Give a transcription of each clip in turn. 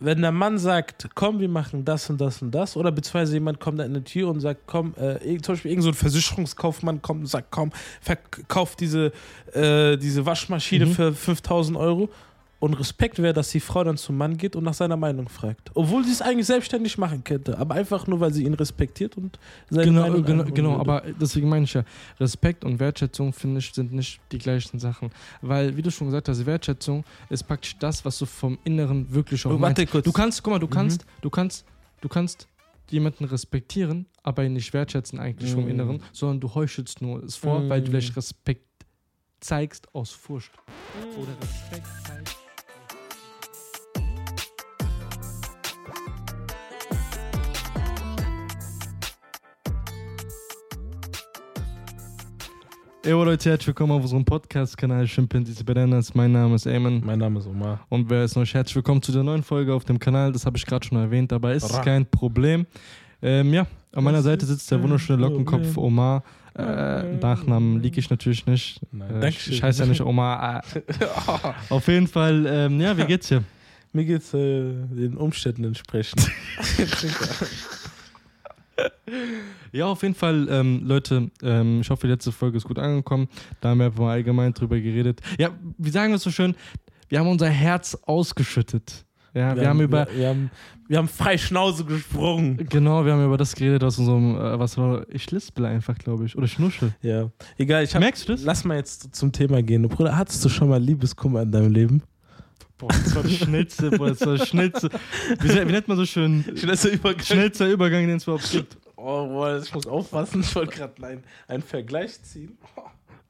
wenn der Mann sagt, komm, wir machen das und das und das, oder beziehungsweise jemand kommt da in die Tür und sagt, komm, äh, zum Beispiel irgend so ein Versicherungskaufmann kommt und sagt, komm, verkauf diese, äh, diese Waschmaschine Mhm. für 5000 Euro. Und Respekt wäre, dass die Frau dann zum Mann geht und nach seiner Meinung fragt. Obwohl sie es eigentlich selbstständig machen könnte, aber einfach nur, weil sie ihn respektiert und seine Genau, Meinung genau, genau, würde. aber deswegen meine ich ja, Respekt und Wertschätzung, finde ich, sind nicht die gleichen Sachen. Weil, wie du schon gesagt hast, Wertschätzung ist praktisch das, was du vom Inneren wirklich auch Oh, warte meinst. kurz. Du kannst, guck mal, du Mhm. kannst, du kannst, du kannst jemanden respektieren, aber ihn nicht wertschätzen eigentlich vom Mhm. Inneren, sondern du heuchelst nur es vor, weil du Mhm. vielleicht Respekt zeigst aus Furcht. Oder Respekt zeigst. Ey, Leute, herzlich willkommen auf unserem Podcast-Kanal Chimpanzees Bananas. Mein Name ist Eamon. Mein Name ist Omar. Und wer ist noch herzlich willkommen zu der neuen Folge auf dem Kanal. Das habe ich gerade schon erwähnt, aber ist Ra. kein Problem. Ähm, ja, an meiner Seite sitzt der wunderschöne Lockenkopf. Omar. Äh, Nachnamen liege ich natürlich nicht. Nein, Äh, ich heiße ja nicht Omar. Äh, auf jeden Fall, ähm, ja, wie geht's dir? Mir geht's äh, den Umständen entsprechend. Ja, auf jeden Fall, ähm, Leute, ähm, ich hoffe, die letzte Folge ist gut angekommen. Da haben wir einfach mal allgemein drüber geredet. Ja, wie sagen wir es so schön? Wir haben unser Herz ausgeschüttet. Ja, wir, haben über, wir, wir haben, wir haben frei Schnauze gesprungen. genau, wir haben über das geredet, was unserem, äh, was war, ich lispel einfach, glaube ich, oder schnuschel. Ja, egal. Ich hab, Merkst du das? Lass mal jetzt zum Thema gehen. Bruder, hattest du schon mal Liebeskummer in deinem Leben? Boah, das war das Schnellste, boah, das war das Schnellste. Wie, wie nennt man so schön? Schnellster Übergang. Schnellster Übergang, den es überhaupt gibt. Oh, boah, ich muss aufpassen. Ich wollte gerade einen, einen Vergleich ziehen.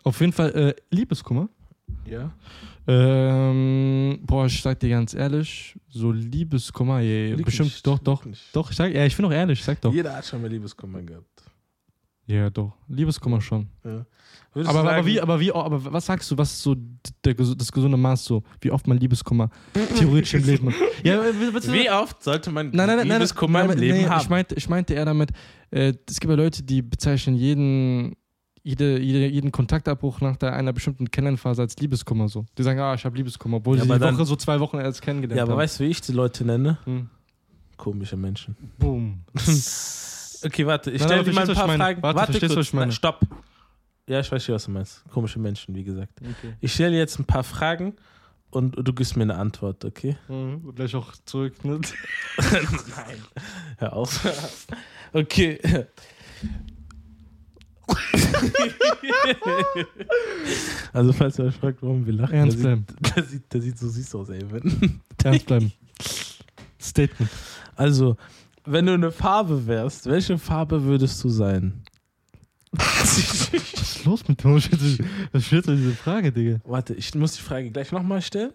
Auf jeden Fall, äh, Liebeskummer. Ja. Ähm, boah, ich sag dir ganz ehrlich, so Liebeskummer, je, Lüg bestimmt, nicht, doch, doch, nicht. doch, ich sag, ja, ich bin auch ehrlich, ich sag doch. Jeder hat schon mal Liebeskummer gehabt. Ja, doch, Liebeskummer schon. Ja. Aber, du aber, sagen, wie, aber wie, aber was sagst du, was ist so der, das gesunde Maß so, wie oft man Liebeskummer theoretisch im Leben hat? Ja, Wie oft sollte man Nein, nein, Liebeskummer nein, im Leben haben? Ich meinte, ich meinte eher damit, äh, es gibt ja Leute, die bezeichnen jeden, jede, jede, jeden Kontaktabbruch nach der, einer bestimmten Kennenphase als Liebeskummer so. Die sagen, ah, ich habe Liebeskummer, obwohl Ja, sie die dann- Woche so zwei Wochen erst kennengelernt ja, aber haben. weißt du, wie ich die Leute nenne? Hm. Komische Menschen. Boom. Okay, warte, ich stelle dir mal ein verstehst, paar? Fragen. Warte, verstehst du, kurz. was ich meine? Na, stopp. Ja, ich weiß schon, was du meinst. Komische Menschen, wie gesagt. Okay. Ich stelle dir jetzt ein paar Fragen und du gibst mir eine Antwort, okay? Mhm. Und gleich auch zurück. Ne? Nein. Hör auf. Okay. also, falls ihr euch fragt, warum wir lachen, Ernst der bleiben. sieht, der, sieht, der sieht so süß aus, ey. Ernst bleiben. Statement. Also, wenn du eine Farbe wärst, welche Farbe würdest du sein? Was ist los mit dir? Was stellst du diese Frage, Digga? Warte, ich muss die Frage gleich nochmal stellen.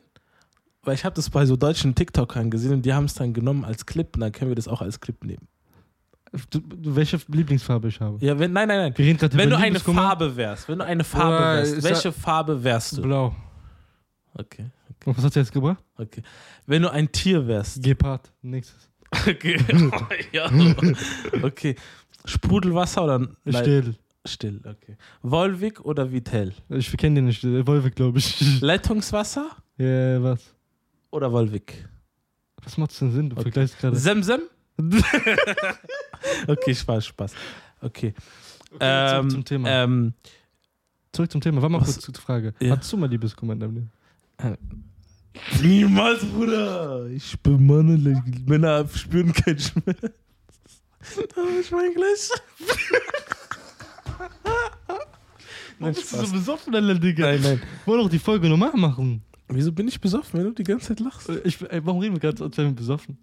Weil ich habe das bei so deutschen TikTokern gesehen und die haben es dann genommen als Clip und dann können wir das auch als Clip nehmen. Du, welche Lieblingsfarbe ich habe? Ja, wenn, nein, nein, nein. Wir reden Wenn über du eine. Farbe wärst, wenn du eine Farbe Boah, wärst, welche Farbe wärst du? Blau. Okay, Und was hat sie jetzt gebracht? okay. Wenn du ein Tier wärst. Gepard. Nächstes. Okay. ja. okay. Sprudelwasser oder Still. still? Okay. Volvic oder Vitell? Ich kenne den nicht. Wolfe, glaube ich. Leitungswasser Ja, was? oder Volvic? Was macht denn Sinn? Du Okay. vergleichst gerade. Semsem? okay, Spaß, Spaß. Okay. zurück ähm, zum Thema. Ähm, Zurück zum Thema. Warte mal Was- kurz zur Frage. Ja. Hattest du mal Liebeskummer in deinem Leben? Niemals, Bruder. Ich bin Mann, Männer spüren keinen Schmerz. Ich mein gleich. Nein, Spaß. besoffen, Alter, Digga? Nein, nein. Wollen doch die Folge normal machen. Wieso bin ich besoffen, wenn du die ganze Zeit lachst? Ich, ey, warum reden wir gerade, als wären wir besoffen?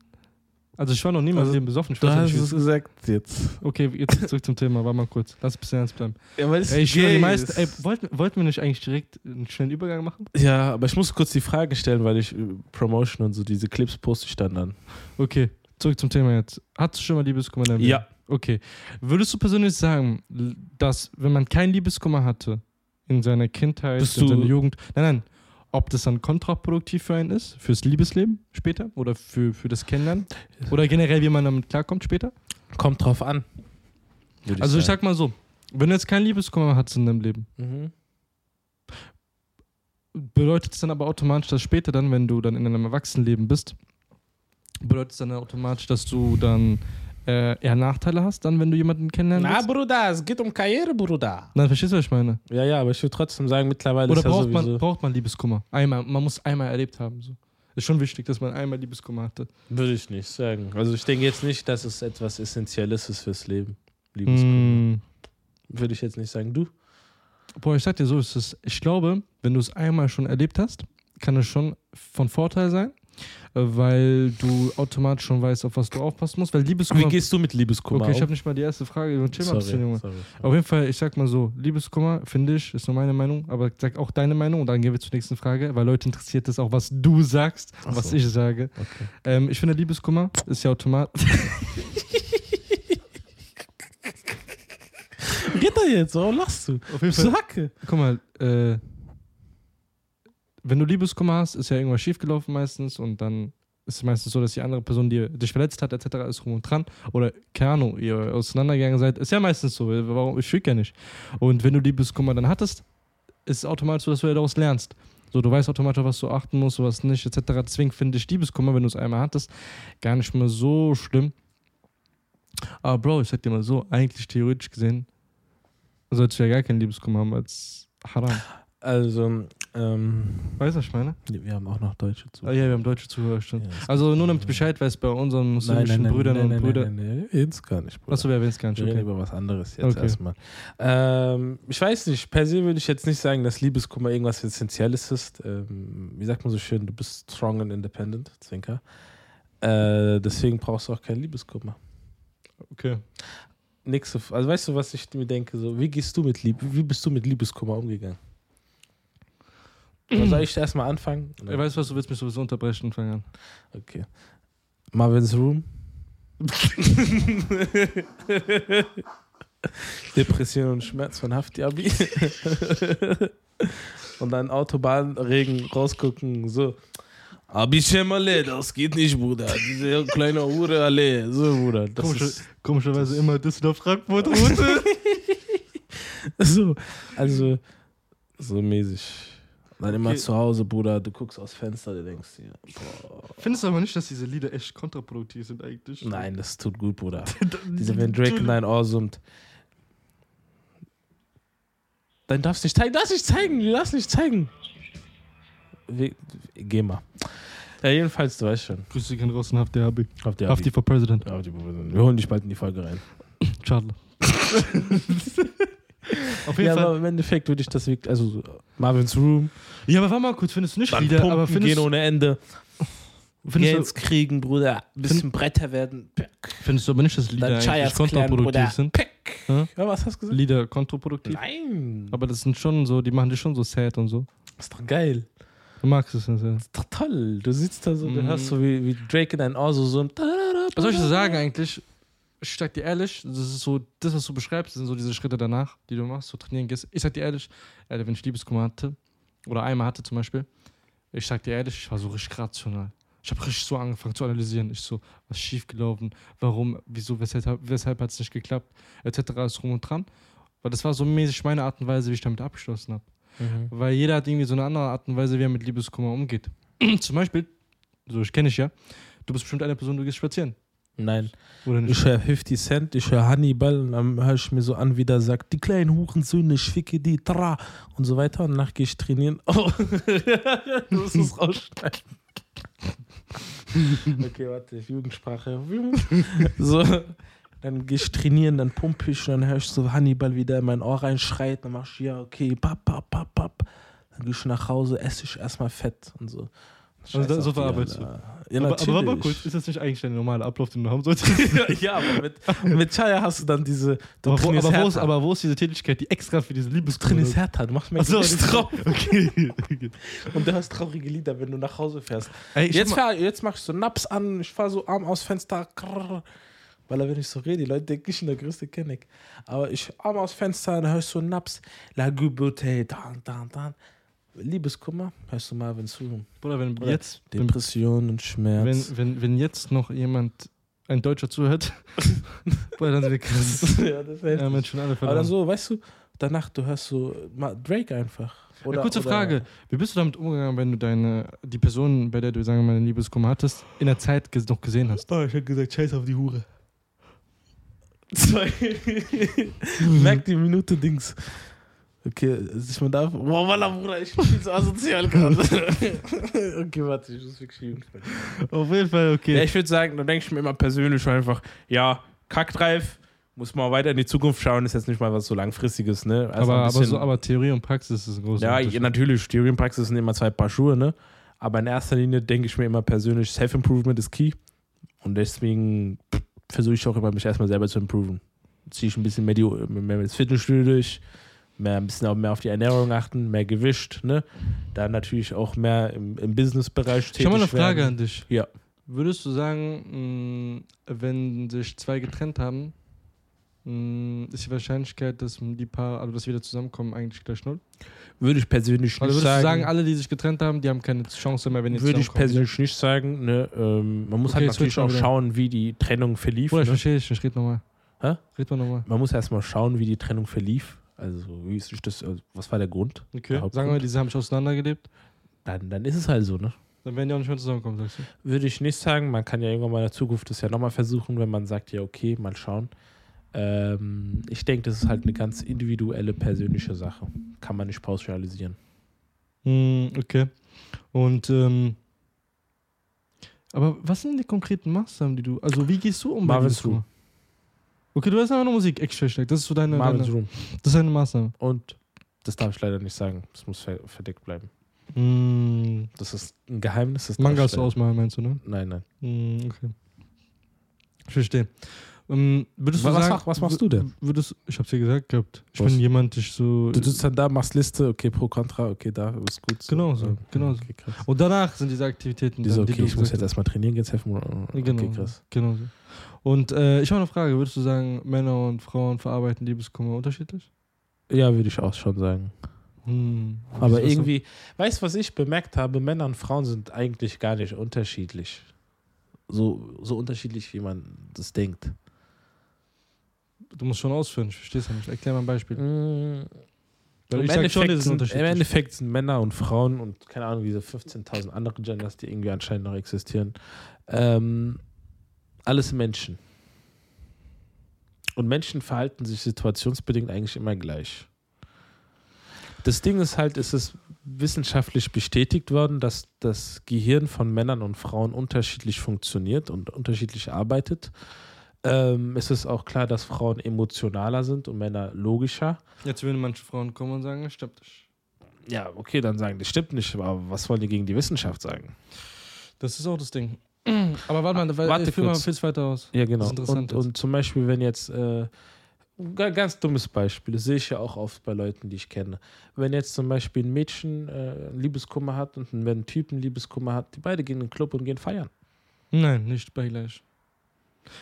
Also ich war noch nie in meinem Also, Leben besoffen. Ich Du hast es es gesagt jetzt. Okay, jetzt zurück zum Thema. Warte mal kurz. Lass ein bisschen ernst bleiben. Ja, weil es Ey, ich die meisten. ist. Ey, wollten, wollten wir nicht eigentlich direkt einen schnellen Übergang machen? Ja, aber ich muss kurz die Frage stellen, weil ich äh, Promotion und so diese Clips poste ich dann an. Okay, zurück zum Thema jetzt. Hattest du schon mal Liebeskummer Leben? Ja. Okay. Würdest du persönlich sagen, dass, wenn man kein Liebeskummer hatte, in seiner Kindheit, Bist in seiner Jugend, nein, nein, ob das dann kontraproduktiv für einen ist, fürs Liebesleben später oder für, für das Kennenlernen oder generell, wie man damit klarkommt später? Kommt drauf an. würd also ich sagen. sag mal so, wenn du jetzt kein Liebeskummer hattest in deinem Leben, Mhm. bedeutet es dann aber automatisch, dass später dann, wenn du dann in einem Erwachsenenleben bist bedeutet es dann automatisch, dass du dann äh, eher Nachteile hast, dann, wenn du jemanden kennenlernen Na? Bruder, es geht um Karriere, Bruder. Nein, verstehst du, was ich meine? Ja, ja, aber ich würde trotzdem sagen, mittlerweile Oder ist ja braucht, sowieso... man, braucht man Liebeskummer? Einmal, man muss einmal erlebt haben. So. Ist schon wichtig, dass man einmal Liebeskummer hatte. Würde ich nicht sagen. Also ich denke jetzt nicht, dass es etwas Essentielles ist fürs Leben. Liebeskummer. Mm. Würde ich jetzt nicht sagen. Du? Boah, ich sag dir so, ist es. Ich glaube, wenn du es einmal schon erlebt hast, kann es schon von Vorteil sein, weil du automatisch schon weißt, auf was du aufpassen musst. Weil Wie Liebeskummer. gehst du mit Liebeskummer okay, ich habe nicht mal die erste Frage. Chill mal ein bisschen, sorry, Junge. sorry. Auf jeden Fall, ich sag mal so, Liebeskummer, finde ich, ist nur meine Meinung, aber sag auch deine Meinung und dann gehen wir zur nächsten Frage, weil Leute interessiert es auch, was du sagst und Ach was so. ich sage. Okay. Ähm, ich finde, Liebeskummer ist ja automatisch. Geht da jetzt? Warum lachst du? Auf jeden Fall. Sacke. Guck mal, äh, wenn du Liebeskummer hast, ist ja irgendwas schiefgelaufen meistens und dann ist es meistens so, dass die andere Person die dich verletzt hat, etc. ist rum und dran. Oder, Ahnung, ihr auseinandergegangen seid. Ist ja meistens so. Warum? Ich schwieg ja nicht. Und wenn du Liebeskummer dann hattest, ist es automatisch so, dass du ja daraus lernst. So, du weißt automatisch, was du achten musst, was nicht, etc. Deswegen finde ich Liebeskummer, wenn du es einmal hattest, gar nicht mehr so schlimm. Aber Bro, ich sag dir mal so, eigentlich theoretisch gesehen, solltest du ja gar keinen Liebeskummer haben als Haram. Also, ähm, Weißt du, was ich meine? wir haben auch noch Deutsche zu. Ah, ja, wir haben deutsche Zuhörer, stimmt. Ja, Also nur damit Bescheid weißt, bei unseren Nein, muslimischen nein, nein, Brüdern nein, nein, und Brüdern. Nein, nein, nein, jetzt gar nicht, Bruder. Achso, wer will es gar nicht, Wir reden okay. über was anderes jetzt Okay. erstmal. Ähm, ich weiß nicht, per se würde ich jetzt nicht sagen, dass Liebeskummer irgendwas Essentielles ist. Ähm, wie sagt man so schön, du bist strong and independent, Zwinker. Äh, deswegen brauchst du auch keinen Liebeskummer. Okay. Nächste, also weißt du, was ich mir denke? So, wie gehst du mit Lieb wie bist du mit Liebeskummer umgegangen? Oder soll ich erstmal anfangen? Ich weiß, was du willst mich sowieso unterbrechen, fang an. Okay. Marvin's Room. Depression und Schmerz von Hafti Abi. und dann Autobahnregen rausgucken, so. Abi Schemale, das geht nicht, Bruder. Diese kleine Hure, alle. So, Bruder. Das Komische, ist, komischerweise immer Düsseldorf Frankfurt Route. so, also, so mäßig. Dann immer Okay. zu Hause, Bruder, du guckst aus Fenster, du denkst dir, boah. Findest du aber nicht, dass diese Lieder echt kontraproduktiv sind eigentlich? Nein, das tut gut, Bruder. Diese wenn Drake in dein Ohr summt. Dann darfst du nicht zeigen. Darfst nicht zeigen. Du darfst nicht zeigen. We geh mal. Ja, jedenfalls, du weißt schon. Grüße gehen raus und habt ihr Abi. Auf die Hafti for President. Auf die Wir holen dich bald in die Folge rein. Schade. Auf jeden Ja, Fall. aber im Endeffekt würde ich das wirklich, also so Marvin's Room, Ja, aber warte mal kurz, findest du nicht dann Lieder, pumpen aber findest, gehen ohne Ende, findest, Geld kriegen, Bruder, ein bisschen breiter werden, du, findest du aber nicht, dass Lieder dann eigentlich kontraproduktiv sind? Peck. Hä? Ja, was hast du gesagt? Lieder kontraproduktiv? Nein. Aber das sind schon so, die machen dich schon so sad und so. ist doch geil. Du magst es nicht. Ja. ist doch toll. Du sitzt da so, du Mhm. hörst so wie, wie Drake in dein Ohr so, so ein Was soll ich so sagen eigentlich? Ich sag dir ehrlich, das ist so, das, was du beschreibst, sind so diese Schritte danach, die du machst, so trainieren gehst. Ich sag dir ehrlich, Alter, wenn ich Liebeskummer hatte, oder einmal hatte zum Beispiel, ich sag dir ehrlich, ich war so richtig rational. Ich habe richtig so angefangen zu analysieren. Ich so, was ist schiefgelaufen, warum, wieso, weshalb, weshalb hat es nicht geklappt, etc. ist rum und dran. Weil das war so mäßig meine Art und Weise, wie ich damit abgeschlossen habe. Mhm. Weil jeder hat irgendwie so eine andere Art und Weise, wie er mit Liebeskummer umgeht. Zum Beispiel, so ich kenne ich ja, du bist bestimmt eine Person, du gehst spazieren. Nein. Ich höre 50 Cent, ich höre Hannibal und dann höre ich mir so an, wie der sagt, die kleinen Hurensöhne, ich ficke die, tra und so weiter. Und danach gehe ich trainieren. Oh, du musst es rausschneiden. Okay, warte, Jugendsprache. So, dann gehe ich trainieren, dann pumpe ich und dann höre ich so Hannibal wieder in mein Ohr reinschreit. Dann mach ich, ja, okay, papp, papp, papp, papp. Dann gehe ich nach Hause, esse ich erstmal Fett und so. Also so verarbeitest du. Ja, aber, aber warte mal natürlich. kurz, ist das nicht eigentlich der normale Ablauf, den du haben solltest? ja, aber mit, mit Chaya hast du dann diese. Du aber, wo, aber, wo ist, aber wo ist diese Tätigkeit, die extra für diese du Liebeskummer trainierst härter, du machst Achso, Gewicht drauf. okay. Und du hörst traurige Lieder, wenn du nach Hause fährst. Ey, Jetzt, fahr, jetzt mach ich so Naps an, ich fahr so Arm aus Fenster. krrr. Weil wenn ich so rede, die Leute denken, ich bin der größte Kenneck. Aber ich Arm aus Fenster, dann hörst du so Naps. La Gubute, dan, dan, dan. Liebeskummer, hörst du mal, wenn zu. Bruder, wenn Oder jetzt, wenn, Depression und Schmerz. wenn, wenn, wenn jetzt noch jemand, ein Deutscher zuhört, Bruder, dann sind wir krass. ja, das Ja, Mensch, schon alle Aber dann verloren. so, weißt du, danach du hörst so mal Drake einfach. Oder, ja, kurze oder- Frage. Wie bist du damit umgegangen, wenn du deine, die Person, bei der du, sagen wir mal, einen Liebeskummer hattest, in der Zeit noch gesehen hast? Oh, ich hab gesagt, scheiß auf die Hure. Zwei. Merk die Minute Dings. Okay, ich man darf. Boah, Wallah, Bruder, ich bin viel so asozial gerade. okay, warte, ich muss wirklich schieben. Auf jeden Fall, okay. Ja, ich würde sagen, da denke ich mir immer persönlich einfach, ja, Kackdreif, muss mal weiter in die Zukunft schauen, ist jetzt nicht mal was so langfristiges, ne? Also aber, ein aber, bisschen- so, aber Theorie und Praxis ist ein großer ja, Unterschied. natürlich, Theorie und Praxis sind immer zwei Paar Schuhe, ne? Aber in erster Linie denke ich mir immer persönlich, Self-Improvement ist key. Und deswegen versuche ich auch immer, mich erstmal selber zu improven. Ziehe ich ein bisschen mehr, die, mehr ins Fitnessstudio durch, mehr, ein bisschen auch mehr auf die Ernährung achten, mehr Gewicht, ne? Dann natürlich auch mehr im, im Business-Bereich tätig Ich habe mal eine Frage werden. an dich. Ja. Würdest du sagen, mh, wenn sich zwei getrennt haben, mh, ist die Wahrscheinlichkeit, dass die Paar, also dass sie wieder zusammenkommen, eigentlich gleich null? Würde ich persönlich Also nicht würdest du sagen. sagen, alle, die sich getrennt haben, die haben keine Chance mehr, wenn die würde ich persönlich nicht sagen. Ne? Ähm, man muss Okay, halt natürlich auch wieder- schauen, wie die Trennung verlief. Bruder, ich ne? verstehe dich nicht. Red nochmal. Hä? Red mal nochmal. Man muss erstmal schauen, wie die Trennung verlief. Also, wie ist das, also, was war der Grund? Okay. Der. Sagen wir, diese haben sich auseinandergelebt. Dann, dann ist es halt so, ne? Dann werden die auch nicht mehr zusammenkommen, sagst du? Würde ich nicht sagen. Man kann ja irgendwann mal in der Zukunft das ja nochmal versuchen, wenn man sagt, ja, okay, mal schauen. Ähm, ich denke, das ist halt eine ganz individuelle, persönliche Sache. Kann man nicht pauschalisieren. Hm, okay. Und, ähm, aber was sind die konkreten Maßnahmen, die du, also wie gehst du um Marvin's Liebeskummer? Okay, du hast einfach nur Musik extra steckt. Das ist so deine, Marvin's deine Room. das ist deine Maßnahme. Und das darf ich leider nicht sagen. Das muss ver verdeckt bleiben. Hm, Das ist ein Geheimnis. Das Mangas ausmalen, meinst du, ne? Nein, nein. Hm, okay. Ich verstehe. Ähm, würdest du Was- was sagen, was machst du denn? Würdest, ich hab's dir gesagt gehabt. Ich Was? bin jemand, ich so. Du sitzt dann da, machst Liste, okay, pro, contra, okay, da ist gut. Genau so, genau so. Okay, krass. und danach sind diese Aktivitäten. Die so, die okay, du ich muss jetzt erstmal trainieren, jetzt helfen. Okay, Genau, krass. genau so. Und äh, ich habe eine Frage. Würdest du sagen, Männer und Frauen verarbeiten Liebeskummer unterschiedlich? Ja, würde ich auch schon sagen. Hm. Aber irgendwie, weißt du, was ich bemerkt habe? Männer und Frauen sind eigentlich gar nicht unterschiedlich. So, so unterschiedlich, wie man das denkt. Du musst schon ausführen, ich verstehe es ja nicht. Erklär mal ein Beispiel. Mm, Im Endeffekt, sind, Im. Endeffekt sind Männer und Frauen und keine Ahnung, diese 15.000 andere Genders, die irgendwie anscheinend noch existieren, ähm, alles Menschen. Und Menschen verhalten sich situationsbedingt eigentlich immer gleich. Das Ding ist halt, es ist wissenschaftlich bestätigt worden, dass das Gehirn von Männern und Frauen unterschiedlich funktioniert und unterschiedlich arbeitet. Ähm, es ist auch klar, dass Frauen emotionaler sind und Männer logischer. Jetzt würden manche Frauen kommen und sagen, es stimmt nicht. Ja, okay, dann sagen, das stimmt nicht, aber was wollen die gegen die Wissenschaft sagen? Das ist auch das Ding. Aber warte mal, weil, Warte ich fühl mal viel weiter aus. Ja, genau. Das und, und zum Beispiel, wenn jetzt, äh, ga- ganz dummes Beispiel, das sehe ich ja auch oft bei Leuten, die ich kenne. Wenn jetzt zum Beispiel ein Mädchen äh, Liebeskummer hat und ein, wenn ein Typ einen Liebeskummer hat, die beide gehen in den Club und gehen feiern. Nein, nicht bei gleich.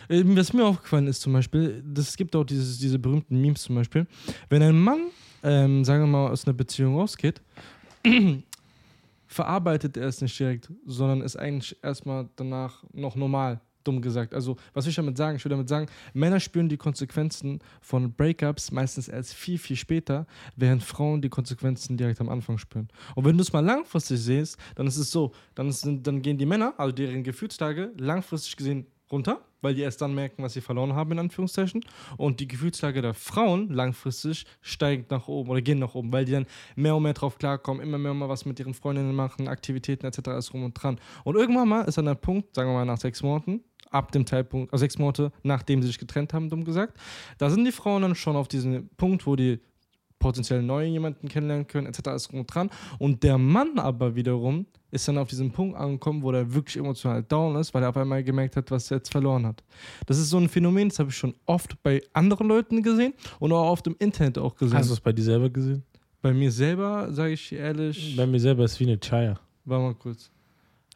Ähm, Was mir aufgefallen ist zum Beispiel, es gibt auch dieses, diese berühmten Memes zum Beispiel, wenn ein Mann, ähm, sagen wir mal, aus einer Beziehung rausgeht, verarbeitet er es nicht direkt, sondern ist eigentlich erstmal danach noch normal, dumm gesagt. Also, was will ich damit sagen? Ich will damit sagen, Männer spüren die Konsequenzen von Breakups meistens erst viel, viel später, während Frauen die Konsequenzen direkt am Anfang spüren. Und wenn du es mal langfristig siehst, dann ist es so, dann, ist, dann gehen die Männer, also deren Gefühlstage, langfristig gesehen runter, weil die erst dann merken, was sie verloren haben, in Anführungszeichen. Und die Gefühlslage der Frauen langfristig steigt nach oben oder gehen nach oben, weil die dann mehr und mehr drauf klarkommen, immer mehr und mehr was mit ihren Freundinnen machen, Aktivitäten etc. ist rum und dran. Und irgendwann mal ist dann der Punkt, sagen wir mal nach sechs Monaten, ab dem Zeitpunkt, also sechs Monate, nachdem sie sich getrennt haben, dumm gesagt, da sind die Frauen dann schon auf diesem Punkt, wo die potenziell neu jemanden kennenlernen können, etc. ist rum und dran. Und der Mann aber wiederum ist dann auf diesem Punkt angekommen, wo er wirklich emotional down ist, weil er auf einmal gemerkt hat, was er jetzt verloren hat. Das ist so ein Phänomen, das habe ich schon oft bei anderen Leuten gesehen und auch oft im Internet auch gesehen. Hast du es bei dir selber gesehen? bei mir selber, sage ich ehrlich, Bei mir selber ist wie eine Chaya. war mal kurz.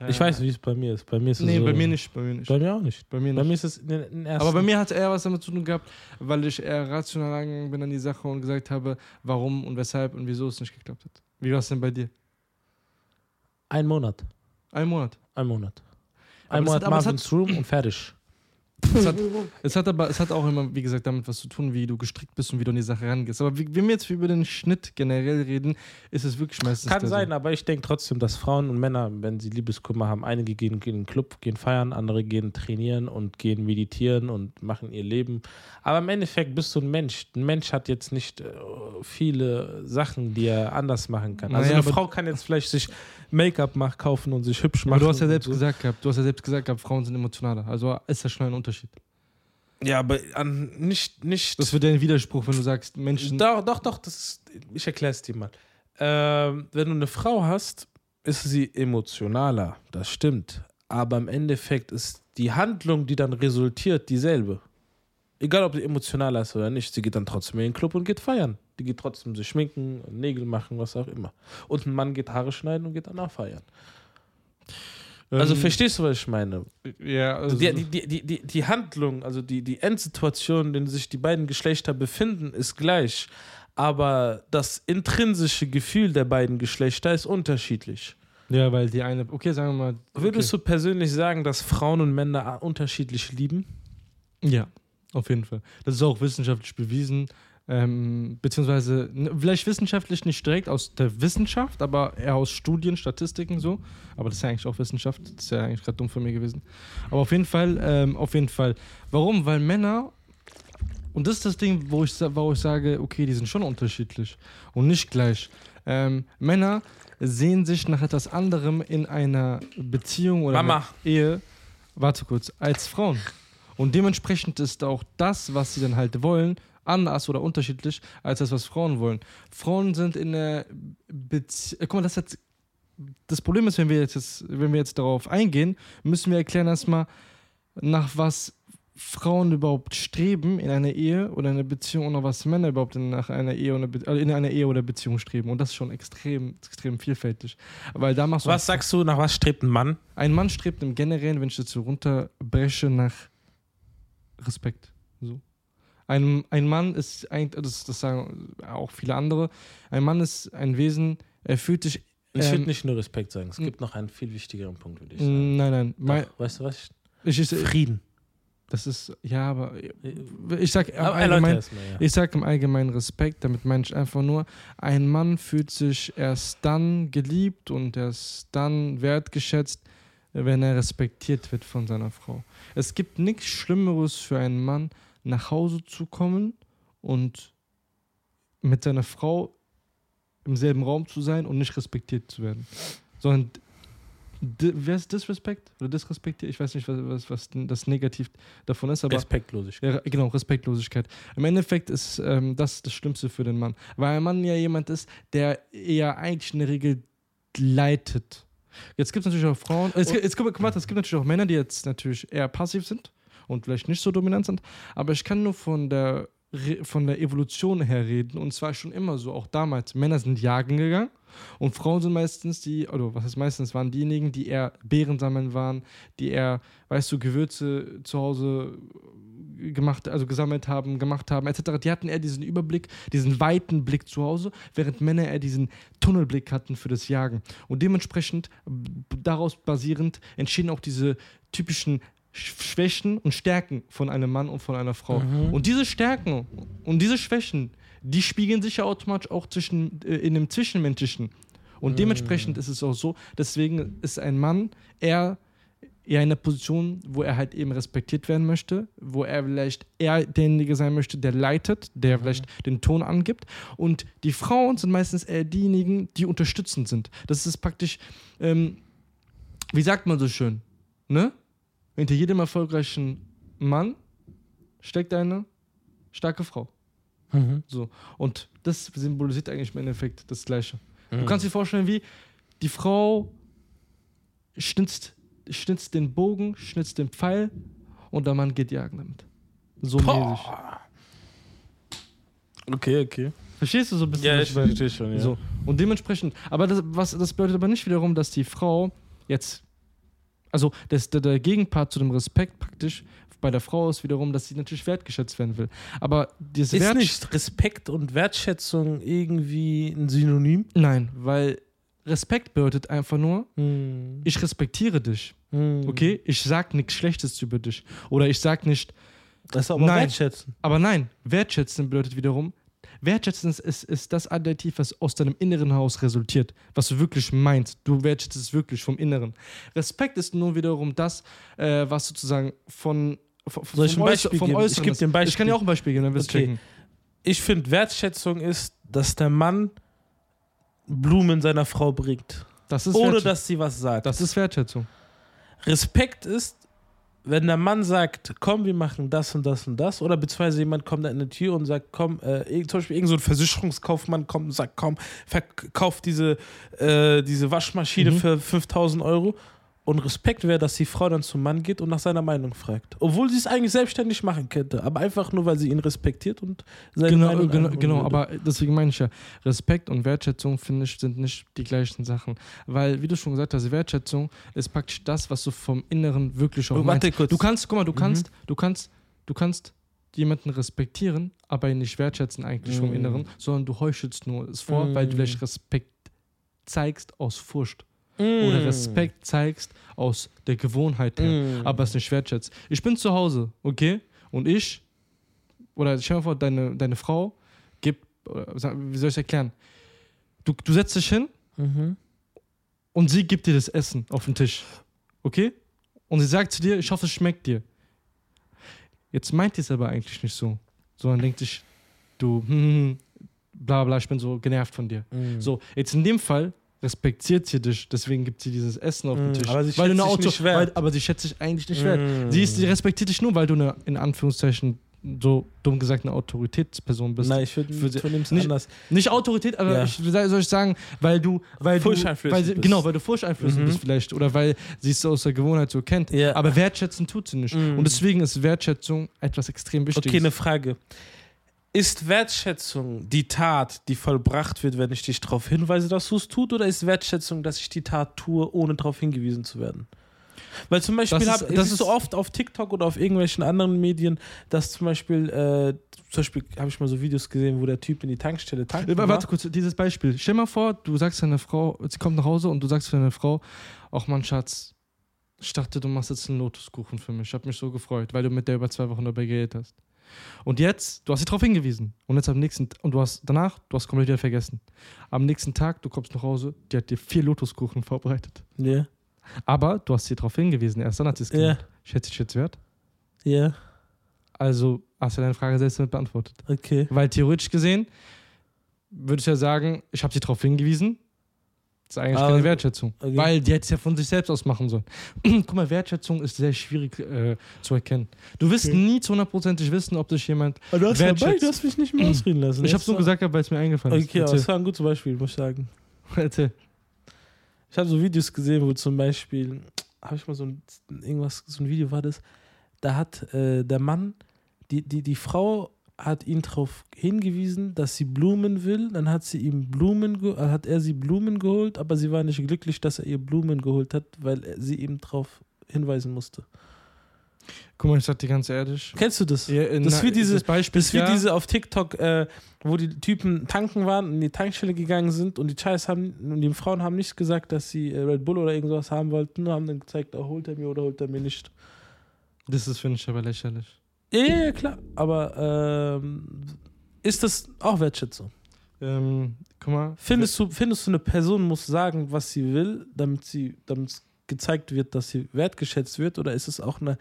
Ich weiß, wie es bei mir ist. Bei mir ist es Nee, so, bei mir nicht, bei mir nicht. Bei mir auch nicht. Bei mir Bei nicht. mir ist es in den, in den ersten Aber bei mir hat es eher was damit zu tun gehabt, weil ich eher rational angegangen bin an die Sache und gesagt habe, warum und weshalb und wieso es nicht geklappt hat. Wie war es denn bei dir? ein Monat. Ein Monat. Ein Monat. Ein Monat hat- Marvin's Room und fertig. Es, hat, es hat aber, es hat auch immer, wie gesagt, damit was zu tun, wie du gestrickt bist und wie du an die Sache rangehst. Aber wie, wenn wir jetzt über den Schnitt generell reden, ist es wirklich meistens. Kann sein, aber ich denke trotzdem, dass Frauen und Männer, wenn sie Liebeskummer haben, einige gehen, gehen in den Club, gehen feiern, andere gehen trainieren und gehen meditieren und machen ihr Leben. Aber im Endeffekt bist du ein Mensch. Ein Mensch hat jetzt nicht äh, viele Sachen, die er anders machen kann. Also Naja, eine Frau kann jetzt vielleicht sich Make-up kaufen und sich hübsch machen. Aber du hast ja selbst so. gesagt gehabt, du hast ja selbst gesagt gehabt, Frauen sind emotionaler. Also ist das schon ein Unterschied. Ja, aber an, nicht, nicht. Das wird ein Widerspruch, wenn du sagst, Menschen. Doch, doch, doch, das ist, ich erkläre es dir mal. Ähm, wenn du eine Frau hast, ist sie emotionaler, das stimmt. Aber im Endeffekt ist die Handlung, die dann resultiert, dieselbe. Egal, ob sie emotionaler ist oder nicht, sie geht dann trotzdem in den Club und geht feiern. Die geht trotzdem sich schminken, Nägel machen, was auch immer. Und ein Mann geht Haare schneiden und geht danach feiern. Also ähm, verstehst du, was ich meine? Ja, also, Die, die, die, die, die, die Handlung, also die, die Endsituation, in der sich die beiden Geschlechter befinden, ist gleich. Aber das intrinsische Gefühl der beiden Geschlechter ist unterschiedlich. ja, weil die eine. Okay, sagen wir mal. Okay. Würdest du persönlich sagen, dass Frauen und Männer unterschiedlich lieben? Ja, auf jeden Fall. Das ist auch wissenschaftlich bewiesen. Ähm, beziehungsweise n- vielleicht wissenschaftlich nicht direkt aus der Wissenschaft, aber eher aus Studien, Statistiken so. Aber das ist ja eigentlich auch Wissenschaft. Das ist ja eigentlich gerade dumm von mir gewesen. Aber auf jeden Fall, ähm, auf jeden Fall. Warum? Weil Männer, und das ist das Ding, wo ich, wo ich sage, okay, die sind schon unterschiedlich und nicht gleich. Ähm, Männer sehen sich nach etwas anderem in einer Beziehung oder Mama. Ehe, warte kurz, als Frauen. Und dementsprechend ist auch das, was sie dann halt wollen, anders oder unterschiedlich als das, was Frauen wollen. Frauen sind in der Beziehung. Guck mal, das hat. Das Problem ist, wenn wir jetzt, wenn wir jetzt darauf eingehen, müssen wir erklären erstmal, nach was Frauen überhaupt streben in einer Ehe oder einer Beziehung oder was Männer überhaupt in, nach einer Ehe oder Be- äh, in einer Ehe oder Beziehung streben. Und das ist schon extrem, extrem vielfältig. Weil da machst du Was sagst du, nach was strebt ein Mann? ein Mann strebt im Generellen, wenn ich das so runterbreche, nach Respekt. So. Ein, ein Mann ist eigentlich, das, das sagen auch viele andere, ein Mann ist ein Wesen, er fühlt sich. Ich Ähm, würde nicht nur Respekt sagen. Es gibt noch einen viel wichtigeren Punkt, würde ich sagen. Nein, nein. Mein, Doch, weißt du was? ich, ich, Frieden. das ist, ja, aber ich sag im Aber es mal, ja. ich sag im Allgemeinen Respekt, damit meine ich einfach nur, ein Mann fühlt sich erst dann geliebt und erst dann wertgeschätzt, wenn er respektiert wird von seiner Frau. Es gibt nichts Schlimmeres für einen Mann, nach Hause zu kommen und mit seiner Frau im selben Raum zu sein und nicht respektiert zu werden. Sondern wer ist Disrespect oder Disrespektiert? Ich weiß nicht, was, was, was das Negativ davon ist, aber Respektlosigkeit. ja, genau, Respektlosigkeit. Im Endeffekt ist ähm, das das Schlimmste für den Mann. Weil ein Mann ja jemand ist, der eher eigentlich in der Regel leitet. Jetzt gibt es natürlich auch Frauen, es, gibt- jetzt, guck mal, es gibt natürlich auch Männer, die jetzt natürlich eher passiv sind und vielleicht nicht so dominant sind, aber ich kann nur von der, von der Evolution her reden und zwar schon immer so, auch damals. Männer sind jagen gegangen und Frauen sind meistens die, oder was heißt meistens, waren diejenigen, die eher Beeren sammeln waren, die eher, weißt du, Gewürze zu Hause gemacht, also gesammelt haben, gemacht haben, etc. Die hatten eher diesen Überblick, diesen weiten Blick zu Hause, während Männer eher diesen Tunnelblick hatten für das Jagen. Und dementsprechend, daraus basierend, entstehen auch diese typischen Sch- Schwächen und Stärken von einem Mann und von einer Frau. Mhm. Und diese Stärken und diese Schwächen, die spiegeln sich ja automatisch auch zwischen, äh, in dem Zwischenmenschlichen. Und dementsprechend ist es auch so, deswegen ist ein Mann eher, eher in der Position, wo er halt eben respektiert werden möchte, wo er vielleicht eher derjenige sein möchte, der leitet, der vielleicht den Ton angibt. Und die Frauen sind meistens eher diejenigen, die unterstützend sind. Das ist praktisch, ähm, wie sagt man so schön, ne? Hinter jedem erfolgreichen Mann steckt eine starke Frau. Mhm. So. Und das symbolisiert eigentlich im Endeffekt das Gleiche. Du Mhm. kannst dir vorstellen, wie die Frau schnitzt, schnitzt den Bogen, schnitzt den Pfeil und der Mann geht jagen damit. So mäßig. Okay, okay. Verstehst du so ein bisschen? Ja, ich verstehe schon, ja. So. Und dementsprechend, aber das, was, das bedeutet aber nicht wiederum, dass die Frau jetzt, also das, der, der Gegenpart zu dem Respekt praktisch bei der Frau ist wiederum, dass sie natürlich wertgeschätzt werden will. Aber das Ist Wert nicht Respekt und Wertschätzung irgendwie ein Synonym? Nein, weil Respekt bedeutet einfach nur, Mhm. ich respektiere dich. Mhm. Okay? Ich sag nichts Schlechtes über dich. Oder ich sag nicht, Das ist aber Nein. wertschätzen. aber nein, wertschätzen bedeutet wiederum, wertschätzen ist, ist, ist das Adjektiv, was aus deinem inneren Haus resultiert, was du wirklich meinst. Du wertschätzt es wirklich vom Inneren. Respekt ist nun wiederum das, äh, was sozusagen von, von, Soll ich vom, Beispiel vom geben? Ich Äußeren geb ist. dir ein Beispiel. Ich kann dir auch ein Beispiel geben, dann wirst du Okay. checken. Ich finde, Wertschätzung ist, dass der Mann Blumen seiner Frau bringt. Das ist, Ohne Wertschätzung. dass sie was sagt. das ist Wertschätzung. Respekt ist, wenn der Mann sagt, komm, wir machen das und das und das, oder beziehungsweise jemand kommt an die Tür und sagt, komm, äh, zum Beispiel irgend so ein Versicherungskaufmann kommt und sagt, komm, verkauf diese, äh, diese Waschmaschine Mhm. für 5000 Euro. Und Respekt wäre, dass die Frau dann zum Mann geht und nach seiner Meinung fragt. Obwohl sie es eigentlich selbstständig machen könnte, aber einfach nur, weil sie ihn respektiert und seine Genau, Meinung genau, genau würde. aber deswegen meine ich ja, Respekt und Wertschätzung, finde ich, sind nicht die gleichen Sachen. Weil, wie du schon gesagt hast, Wertschätzung ist praktisch das, was du vom Inneren wirklich auch Oh, meinst. warte kurz. Du kannst, guck mal, du Mhm. kannst, du kannst, du kannst jemanden respektieren, aber ihn nicht wertschätzen eigentlich vom Mhm. Inneren, sondern du heuchelst nur es vor, weil du Mhm. vielleicht Respekt zeigst aus Furcht Mm. oder Respekt zeigst aus der Gewohnheit her, Mm. aber es nicht wertschätzt. Ich bin zu Hause, okay? Und ich, oder stell dir vor, deine, deine Frau gibt, wie soll ich es erklären? Du, du setzt dich hin Mhm. und sie gibt dir das Essen auf den Tisch. Okay? Und sie sagt zu dir, ich hoffe, es schmeckt dir. Jetzt meint ihr es aber eigentlich nicht so, sondern denkt sich, du, hm, hm, bla bla, ich bin so genervt von dir. Mm. So, jetzt in dem Fall respektiert sie dich, deswegen gibt sie dieses Essen auf den Mm, Tisch. aber sie weil du schätzt eine dich Auto, nicht wert. weil, aber sie schätzt dich eigentlich nicht wert. Mm. Sie, ist, sie respektiert dich nur, weil du eine, in Anführungszeichen, so dumm gesagt, eine Autoritätsperson bist. Nein, ich würde dem nicht- anders. Nicht Autorität, aber Ja. ich, soll ich sagen, weil du, weil du, weil sie, bist. genau, weil du furchteinflößend Mhm. bist vielleicht oder weil sie es aus der Gewohnheit so kennt. Ja. Aber wertschätzen tut sie nicht. Mhm. Und deswegen ist Wertschätzung etwas extrem Wichtiges. Okay, eine Frage. Ist Wertschätzung die Tat, die vollbracht wird, wenn ich dich darauf hinweise, dass du es tut, oder ist Wertschätzung, dass ich die Tat tue, ohne darauf hingewiesen zu werden? Weil zum Beispiel Das ist- hab, das ist so oft auf TikTok oder auf irgendwelchen anderen Medien, dass zum Beispiel, äh, zum Beispiel habe ich mal so Videos gesehen, wo der Typ in die Tankstelle tankt. Äh, Warte kurz, dieses Beispiel. Stell mal vor, du sagst deiner Frau, sie kommt nach Hause und du sagst zu deiner Frau, ach mein Schatz, ich dachte, du machst jetzt einen Lotuskuchen für mich. Ich habe mich so gefreut, weil du mit der über zwei Wochen dabei geredet hast. Und jetzt, du hast sie darauf hingewiesen. Und jetzt am nächsten, und du hast danach, du hast komplett wieder vergessen. Am nächsten Tag, du kommst nach Hause, die hat dir vier Lotuskuchen vorbereitet. Ja, Aber du hast sie darauf hingewiesen, erst dann hat sie es gemacht. Schätze ich jetzt wert? ja, Also hast du deine Frage selbst damit beantwortet. okay. Weil theoretisch gesehen würde ich ja sagen, ich habe sie darauf hingewiesen. Das ist eigentlich Aber- keine Wertschätzung. okay. Weil die hätte es ja von sich selbst aus machen sollen. Guck mal, Wertschätzung ist sehr schwierig äh, zu erkennen. Du wirst Okay. nie zu hundertprozentig wissen, ob dich jemand. Aber du hast, Wertschätzt- dabei, du hast mich nicht mehr ausreden lassen. Ich habe so sag- gesagt, weil es mir eingefallen ist. Okay, aber Erzähl. das war ein gutes Beispiel, muss ich sagen. Erzähl. Ich habe so Videos gesehen, wo zum Beispiel, habe ich mal so ein, irgendwas, so ein Video war das, da hat äh, der Mann, die, die, die Frau hat ihn darauf hingewiesen, dass sie Blumen will, dann hat sie ihm Blumen, äh, hat er sie Blumen geholt, aber sie war nicht glücklich, dass er ihr Blumen geholt hat, weil er sie ihm darauf hinweisen musste. Guck mal, ich sag dir ganz ehrlich. Kennst du das? Ja, äh, Das ist wie diese- Beispiel. Das ist wie ja, diese auf TikTok, äh, wo die Typen tanken waren und in die Tankstelle gegangen sind und die Scheiß haben und die Frauen haben nicht gesagt, dass sie äh, Red Bull oder irgendwas haben wollten, nur haben dann gezeigt, oh, holt er mir oder holt er mir nicht. Das ist, finde ich, aber lächerlich. Ja, ja, klar. Aber ähm, ist das auch Wertschätzung? Ähm, guck mal. Findest du, findest du, eine Person muss sagen, was sie will, damit sie, damit gezeigt wird, dass sie wertgeschätzt wird, oder ist es auch eine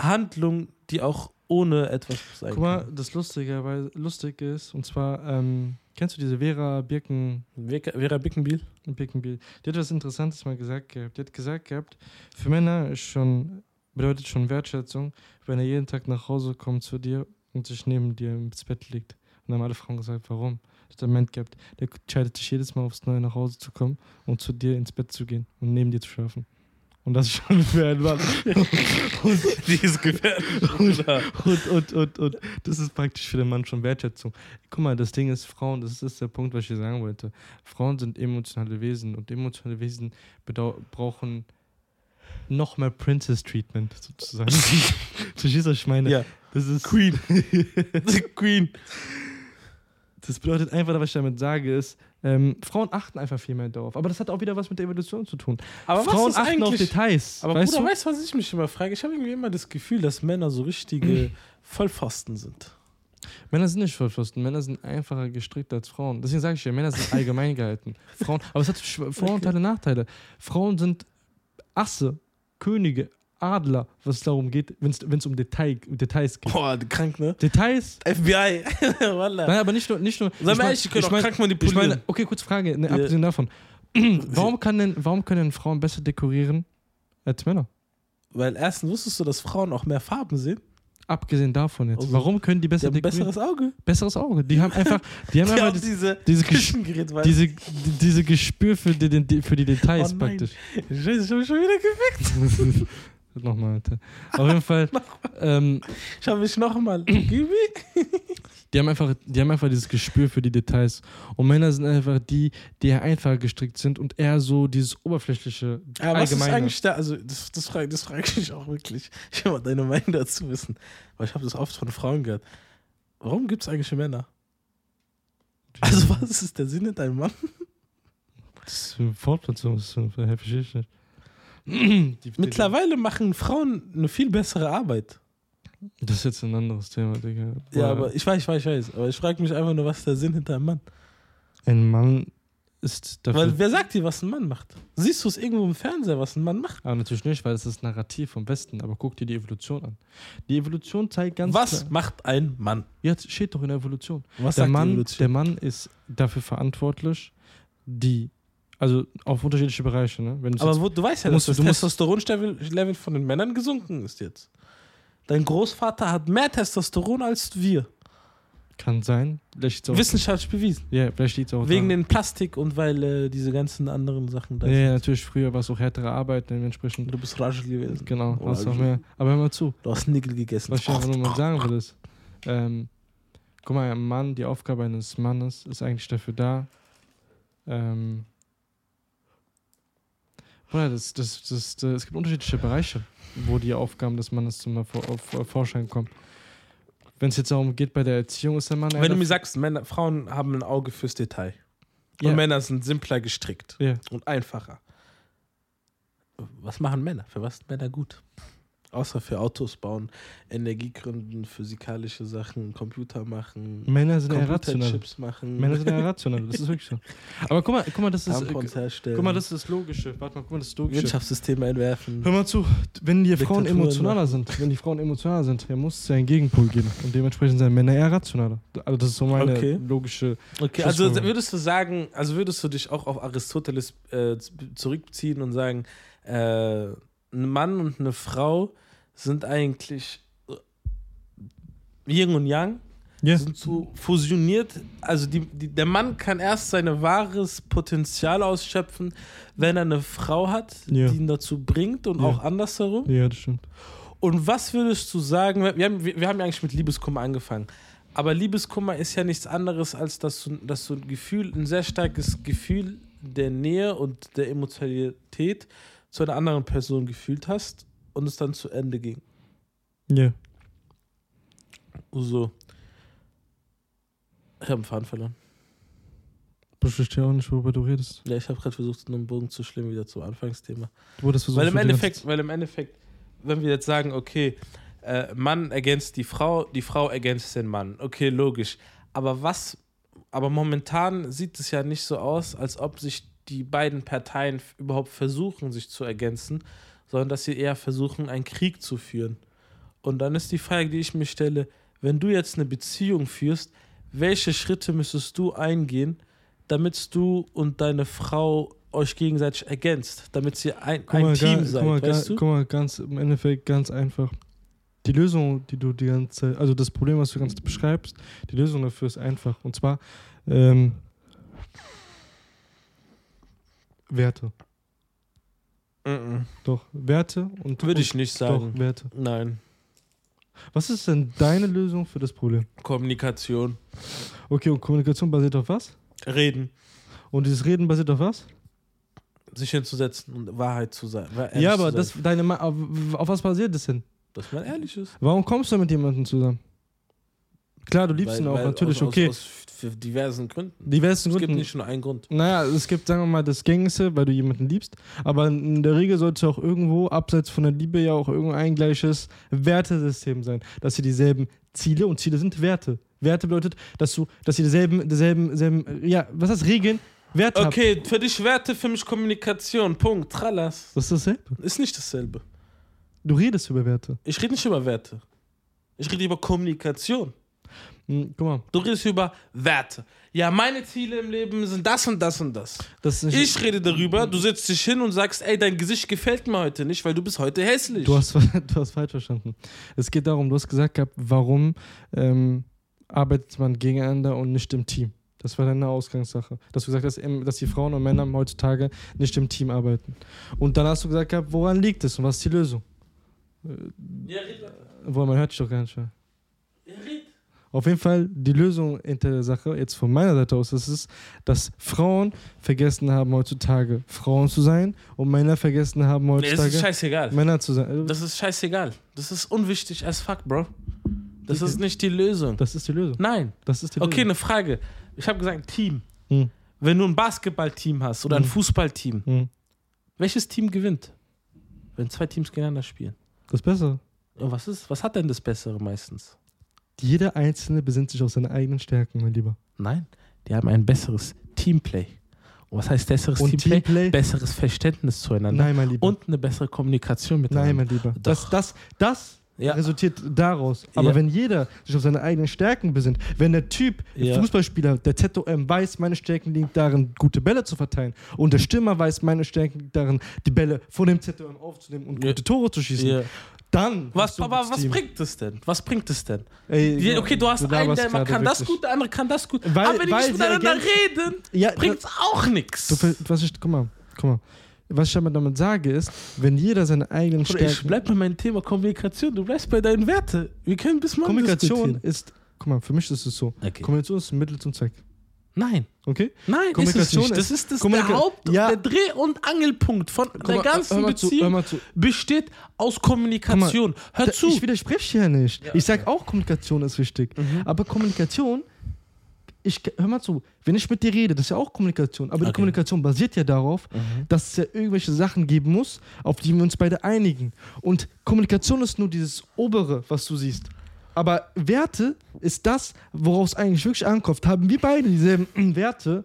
Handlung, die auch ohne etwas sein Guck mal, kann? das Lustige, weil lustig ist, und zwar, ähm, kennst du diese Vera Birken, Vera, Vera Bickenbiel? Birkenbiel? Die hat was Interessantes mal gesagt gehabt. Die hat gesagt gehabt, für Männer ist schon, bedeutet schon Wertschätzung, wenn er jeden Tag nach Hause kommt zu dir und sich neben dir ins Bett liegt. Und dann haben alle Frauen gesagt, warum? Moment gehabt. Der entscheidet sich jedes Mal aufs Neue nach Hause zu kommen und zu dir ins Bett zu gehen und neben dir zu schlafen. Und das ist schon für einen Mann. Die ist gefährlich. Und, und, und, und das ist praktisch für den Mann schon Wertschätzung. Guck mal, das Ding ist, Frauen, das ist der Punkt, was ich hier sagen wollte. Frauen sind emotionale Wesen und emotionale Wesen brauchen noch mehr Princess-Treatment, sozusagen. du verstehst, was ich meine? Ja. Das ist Queen. Queen. Das bedeutet einfach, was ich damit sage, ist, ähm, Frauen achten einfach viel mehr darauf. Aber das hat auch wieder was mit der Evolution zu tun. Aber was Frauen ist achten auf eigentlich- Details. Aber weißt Bruder, du? weißt du, was ich mich immer frage? Ich habe irgendwie immer das Gefühl, dass Männer so richtige Vollpfosten sind. Männer sind nicht Vollpfosten. Männer sind einfacher gestrickt als Frauen. Deswegen sage ich ja, Männer sind allgemein gehalten. Frauen, aber es hat Vorteile, Nachteile. Frauen sind Asse, Könige, Adler, was es darum geht, wenn es um Detail, Details geht. Boah, krank, ne? Details? FBI. Wallah. Nein, aber nicht nur. Nicht nur Sag mal ich mein- ehrlich, ich auch mein- krank Ich manipulieren. meine, okay, kurze Frage, ne, Ja. abgesehen davon. warum, kann denn, warum können Frauen besser dekorieren als Männer? Weil erstens wusstest du, dass Frauen auch mehr Farben sehen. Abgesehen davon jetzt. Also, warum können die Die besser ein dekorieren? besseres Auge. besseres Auge. Die haben einfach, die haben Die einfach haben das, diese, diese, Küchengerät, diese, die- diese Gespür für die, die, für die Details Oh praktisch. Scheiße, ich habe mich schon wieder gefickt. Nochmal, Alter. Auf jeden Fall, ähm, Ich habe mich nochmal. Gibi? die haben, einfach, die haben einfach dieses Gespür für die Details. Und Männer sind einfach die, die eher einfacher gestrickt sind und eher so dieses oberflächliche, Ja, was ist allgemeine. eigentlich da? Also, das, das frage das frag ich mich auch wirklich. Ich will mal deine Meinung dazu wissen. Weil ich habe das oft von Frauen gehört. Warum gibt es eigentlich Männer? Also, was ist der Sinn in deinem Mann? Das ist eine Fortpflanzung, das verstehe ich nicht. Mittlerweile machen Frauen eine viel bessere Arbeit. Das ist jetzt ein anderes Thema, Digga. Ja, aber ich weiß, ich weiß, ich weiß. Aber ich frage mich einfach nur, was ist der Sinn hinter einem Mann? Ein Mann ist dafür. Weil wer sagt dir, was ein Mann macht? Siehst du es irgendwo im Fernseher, was ein Mann macht? aber natürlich nicht, weil das ist das Narrativ vom Westen. Aber guck dir die Evolution an. Die Evolution zeigt ganz was klar. macht ein Mann? Jetzt steht doch in der Evolution. Was Der sagt die Mann, Evolution? der Mann ist dafür verantwortlich, die, also auf unterschiedliche Bereiche, ne? Aber wo, du weißt ja, du dass das Testosteronlevel Level von den Männern gesunken ist jetzt. Dein Großvater hat mehr Testosteron als wir. kann sein. Wissenschaftlich bewiesen. ja, vielleicht liegt's auch Wegen daran. den Plastik und weil äh, diese ganzen anderen Sachen da Ja, sind. ja, natürlich, früher war es auch härtere Arbeit, dementsprechend. Du bist Rajel gewesen. Genau, Oh, hast auch mehr. Aber hör mal zu, Du hast Nickel gegessen. was ich einfach nur mal sagen will, ist, ähm, guck mal, ein Mann, die Aufgabe eines Mannes ist eigentlich dafür da, ähm, Bruder, das, das, das, das, es gibt unterschiedliche Bereiche, wo die Aufgaben des Mannes zum auf, Vorschein kommen. Wenn es jetzt darum geht, bei der Erziehung ist der Mann. Wenn du mir sagst, Männer, Frauen haben ein Auge fürs Detail. Und Ja. Männer sind simpler gestrickt Ja. und einfacher. Was machen Männer? Für was sind Männer gut? Außer für Autos bauen, Energiegründen, physikalische Sachen, Computer machen, Männer sind eher rational. Computerchips machen, Männer sind eher rational, das ist wirklich so. Aber guck mal, guck mal, das ist. Tampons herstellen, Guck mal, das ist das Logische. Warte mal, guck mal, das ist Logische. Wirtschaftssysteme entwerfen. Hör mal zu, wenn die Frauen emotionaler sind, wenn die Frauen emotionaler sind, dann muss es ja einen Gegenpol geben. Und dementsprechend sind Männer eher rationaler. Also das ist so meine Okay. logische. Okay, also würdest du sagen, also würdest du dich auch auf Aristoteles äh, zurückziehen und sagen, äh, ein Mann und eine Frau sind eigentlich äh, Yin und Yang, Ja. sind so fusioniert. Also die, die, der Mann kann erst sein wahres Potenzial ausschöpfen, wenn er eine Frau hat, Ja. die ihn dazu bringt und Ja. auch andersherum. Ja, das stimmt. Und was würdest du sagen, wir haben, wir haben ja eigentlich mit Liebeskummer angefangen, aber Liebeskummer ist ja nichts anderes, als dass du, dass du ein Gefühl, ein sehr starkes Gefühl der Nähe und der Emotionalität zu einer anderen Person gefühlt hast und es dann zu Ende ging. Ja. So. Ich habe einen Faden verloren. Ich verstehe auch nicht, worüber du redest. Ja, ich habe gerade versucht, einen Bogen zu schlimmen wieder zum Anfangsthema. Du wurdest versucht, Weil im Endeffekt, weil im Endeffekt, wenn wir jetzt sagen, okay, äh, Mann ergänzt die Frau, die Frau ergänzt den Mann, okay, logisch. Aber was, aber momentan sieht es ja nicht so aus, als ob sich die beiden Parteien überhaupt versuchen, sich zu ergänzen, sondern dass sie eher versuchen, einen Krieg zu führen. Und dann ist die Frage, die ich mir stelle, wenn du jetzt eine Beziehung führst, welche Schritte müsstest du eingehen, damit du und deine Frau euch gegenseitig ergänzt, damit sie ein, ein mal, Team seid, guck mal, weißt du? guck mal, ganz im Endeffekt ganz einfach. Die Lösung, die du die ganze Zeit, also das Problem, was du Zeit beschreibst, die Lösung dafür ist einfach. Und zwar ähm, Werte. Mhm. Doch, Werte und. Würde ich nicht sagen. Doch, Werte. Nein. Was ist denn deine Lösung für das Problem? Kommunikation. Okay, und Kommunikation basiert auf was? Reden. Und dieses Reden basiert auf was? Sich hinzusetzen und Wahrheit zu sein. ja, aber das, deine, Ma- auf, auf was basiert das denn? Dass man ehrlich ist. Warum kommst du mit jemandem zusammen? Klar, du liebst Weil- ihn auch, natürlich, aus, okay. Aus, aus für diversen Gründen. Diversen Es gibt Gründen. nicht nur einen Grund. Naja, es gibt, sagen wir mal, das Gängigste, weil du jemanden liebst. Aber in der Regel sollte auch irgendwo, abseits von der Liebe, ja auch irgendein gleiches Wertesystem sein. Dass ihr dieselben Ziele und Ziele sind Werte. Werte bedeutet, dass du, dass ihr dieselben, dieselben, dieselben, ja, was heißt Regeln? Werte. Okay, für dich Werte, für mich Kommunikation. Punkt. Trallas. Das ist dasselbe. Ist nicht dasselbe. Du redest über Werte. Ich rede nicht über Werte. Ich rede über Kommunikation. Hm, guck mal, Du redest über Werte. Ja, meine Ziele im Leben sind das und das und das. das Ich rede darüber, du setzt dich hin und sagst, ey, dein Gesicht gefällt mir heute nicht, weil du bist heute hässlich. Du hast, du hast falsch verstanden. Es geht darum, du hast gesagt gehabt, warum ähm, arbeitet man gegeneinander und nicht im Team? Das war deine Ausgangssache. Dass du gesagt hast, dass die Frauen und Männer heutzutage nicht im Team arbeiten. Und dann hast du gesagt gehabt, woran liegt es und was ist die Lösung? ja, Woher man hört dich doch gar nicht mehr. ja. Auf jeden Fall, die Lösung hinter der Sache, jetzt von meiner Seite aus, ist es, dass Frauen vergessen haben, heutzutage Frauen zu sein und Männer vergessen haben, Nee, es ist heutzutage scheißegal. Männer zu sein. Das ist scheißegal. Das ist unwichtig as fuck, Bro. Das Okay. ist nicht die Lösung. Das ist die Lösung. Nein. Das ist die Okay, Lösung. eine Frage. Ich habe gesagt, Team. Hm. Wenn du ein Basketballteam hast oder ein Hm. Fußballteam, Hm. welches Team gewinnt? Wenn zwei Teams gegeneinander spielen. Das ist besser. Und was, ist, was hat denn das Bessere meistens? Jeder Einzelne besinnt sich auf seine eigenen Stärken, mein Lieber. Nein, die haben ein besseres Teamplay. Und was heißt besseres Und Teamplay? Teamplay? Besseres Verständnis zueinander. Nein, mein Lieber. Und eine bessere Kommunikation miteinander. Nein, mein Lieber. Das, Doch. das, das Ja. resultiert daraus. Aber Ja. wenn jeder sich auf seine eigenen Stärken besinnt, wenn der Typ, der Ja. Fußballspieler, der ZOM weiß, meine Stärken liegen darin, gute Bälle zu verteilen und der Stürmer weiß, meine Stärken liegen darin, die Bälle vor dem ZOM aufzunehmen und gute Tore zu schießen. Dann. Was, du aber was Team. bringt es denn? Was bringt es denn? Ey, okay, du hast einen, laberst der kann das wirklich. gut, der andere kann das gut. Weil- aber wenn die nicht miteinander reden, Ja, bringt's auch nichts. Du, was ich, guck mal, guck mal. Was ich damit, damit sage ist, wenn jeder seine eigenen Bruder, ich Stärken. bleib bei meinem Thema Kommunikation. Du bleibst bei deinen Werten. Wir können bis morgen Kommunikation ist, guck mal, für mich ist es so. Okay. Kommunikation ist ein Mittel zum Zweck. Nein, Okay? nein, Kommunikation ist es nicht. Das ist- das Kommunika- der Haupt, Ja. der Dreh- und Angelpunkt von Guck der mal, ganzen mal Beziehung hör mal zu. besteht aus Kommunikation. Hör Da- zu. Ich widerspreche ja nicht. Ja, ich sage auch, Kommunikation ist wichtig. Mhm. Aber Kommunikation, ich, hör mal zu, wenn ich mit dir rede, das ist ja auch Kommunikation. Aber die Okay. Kommunikation basiert ja darauf, Mhm. dass es ja irgendwelche Sachen geben muss, auf die wir uns beide einigen. Und Kommunikation ist nur dieses Obere, was du siehst. Aber Werte ist das, worauf es eigentlich wirklich ankommt. Haben wir beide dieselben Werte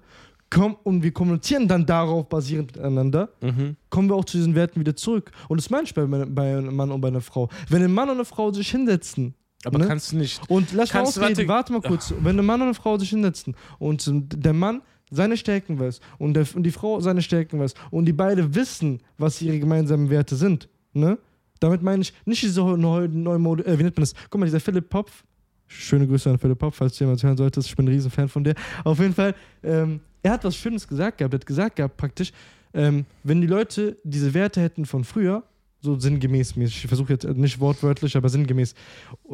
komm, und wir kommunizieren dann darauf basierend miteinander, Mhm. kommen wir auch zu diesen Werten wieder zurück. Und das meine ich bei, bei einem Mann und bei einer Frau. Wenn ein Mann und eine Frau sich hinsetzen Aber Ne? kannst du nicht. und lass mal ausreden, warte- mal kurz. Wenn ein Mann und eine Frau sich hinsetzen und der Mann seine Stärken weiß und, der, und die Frau seine Stärken weiß und die beide wissen, was ihre gemeinsamen Werte sind, ne? Damit meine ich nicht diese neue, neue Mode, äh, wie nennt man das? Guck mal, dieser Philipp Popf, schöne Grüße an Philipp Popf, falls du jemand hören solltest, ich bin ein Riesenfan von der. Auf jeden Fall, ähm, er hat was Schönes gesagt gehabt, er hat gesagt gehabt praktisch, ähm, wenn die Leute diese Werte hätten von früher, so sinngemäß ich versuche jetzt nicht wortwörtlich, aber sinngemäß,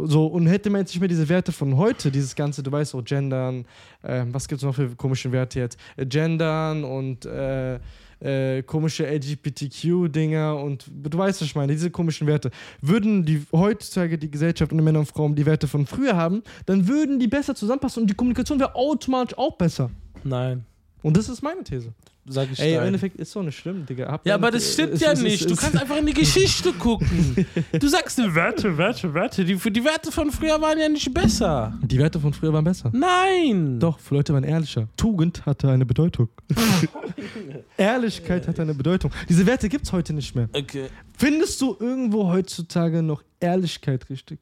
so, und hätte man jetzt nicht mehr diese Werte von heute, dieses ganze, du weißt auch, Gendern, ähm, was gibt es noch für komische Werte jetzt? Äh, Gendern und äh, äh, komische LGBTQ-Dinger und du weißt, was ich meine, diese komischen Werte. Würden die heutzutage die Gesellschaft und die Männer und Frauen die Werte von früher haben, dann würden die besser zusammenpassen und die Kommunikation wäre automatisch auch besser. Nein, Und das ist meine These. sag ich Ey, im. Endeffekt ist doch nicht schlimm, Digga. Habt Ja, aber das stimmt ja es- nicht. Du es- kannst einfach in die Geschichte gucken. Du sagst Werte, Werte, Werte. Die, die Werte von früher waren ja nicht besser. Die Werte von früher waren besser. Nein. Doch, für Leute waren ehrlicher. Tugend hatte eine Bedeutung. Ehrlichkeit hatte eine Bedeutung. Diese Werte gibt es heute nicht mehr. Okay. Findest du irgendwo heutzutage noch Ehrlichkeit richtig?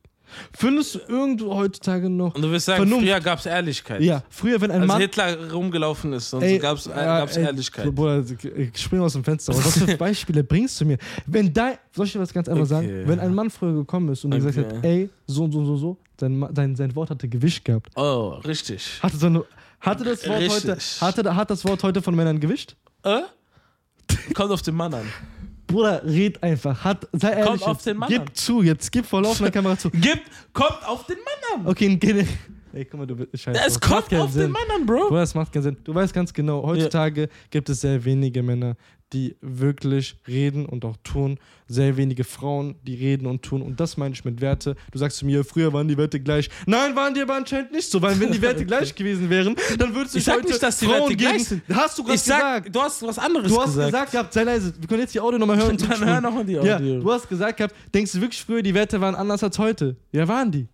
Findest du irgendwo heutzutage noch. Und du wirst sagen, Vernunft. früher gab es Ehrlichkeit. Ja, früher, wenn ein Als Mann. Hitler rumgelaufen ist und so gab es ja, ey, Ehrlichkeit. Bruder, ich spring aus dem Fenster. Aber was für Beispiele bringst du mir? Wenn dein, soll ich dir was ganz einfach Okay. sagen? Wenn ein Mann früher gekommen ist und dir gesagt Okay. hat, ey, so und so und so, so, sein, sein, sein Wort hatte Gewicht gehabt. Oh, richtig. Hatte, so eine, hatte, das Wort Richtig. heute, hatte, hat das Wort heute von Männern Gewicht? Äh? Kommt auf den Mann an. Bruder, red einfach. Hat, sei ehrlich. auf jetzt. den Mann Gib an. zu, jetzt gib vor laufender Kamera zu. Gib, kommt auf den Mann an. Okay, geh Ey, guck mal, du bist scheiße. Es kommt auf Sinn. den Mann an, Bro. Bruder, das macht keinen Sinn. Du weißt ganz genau, heutzutage gibt es sehr wenige Männer, die wirklich reden und auch tun. Sehr wenige Frauen, die reden und tun. Und das meine ich mit Werte. Du sagst zu mir, früher waren die Werte gleich. Nein, waren die aber anscheinend nicht so, weil wenn die Werte gleich gewesen wären, dann würdest du Ich sag heute nicht, dass die Frauen Werte gleich sind. Hast du gerade gesagt. du hast was anderes Du hast gesagt. gesagt gehabt, sei leise. Wir können jetzt die Audio nochmal hören. und Dann hör nochmal die Ja, Audio. du hast gesagt gehabt, denkst du wirklich früher, die Werte waren anders als heute? Ja, waren die.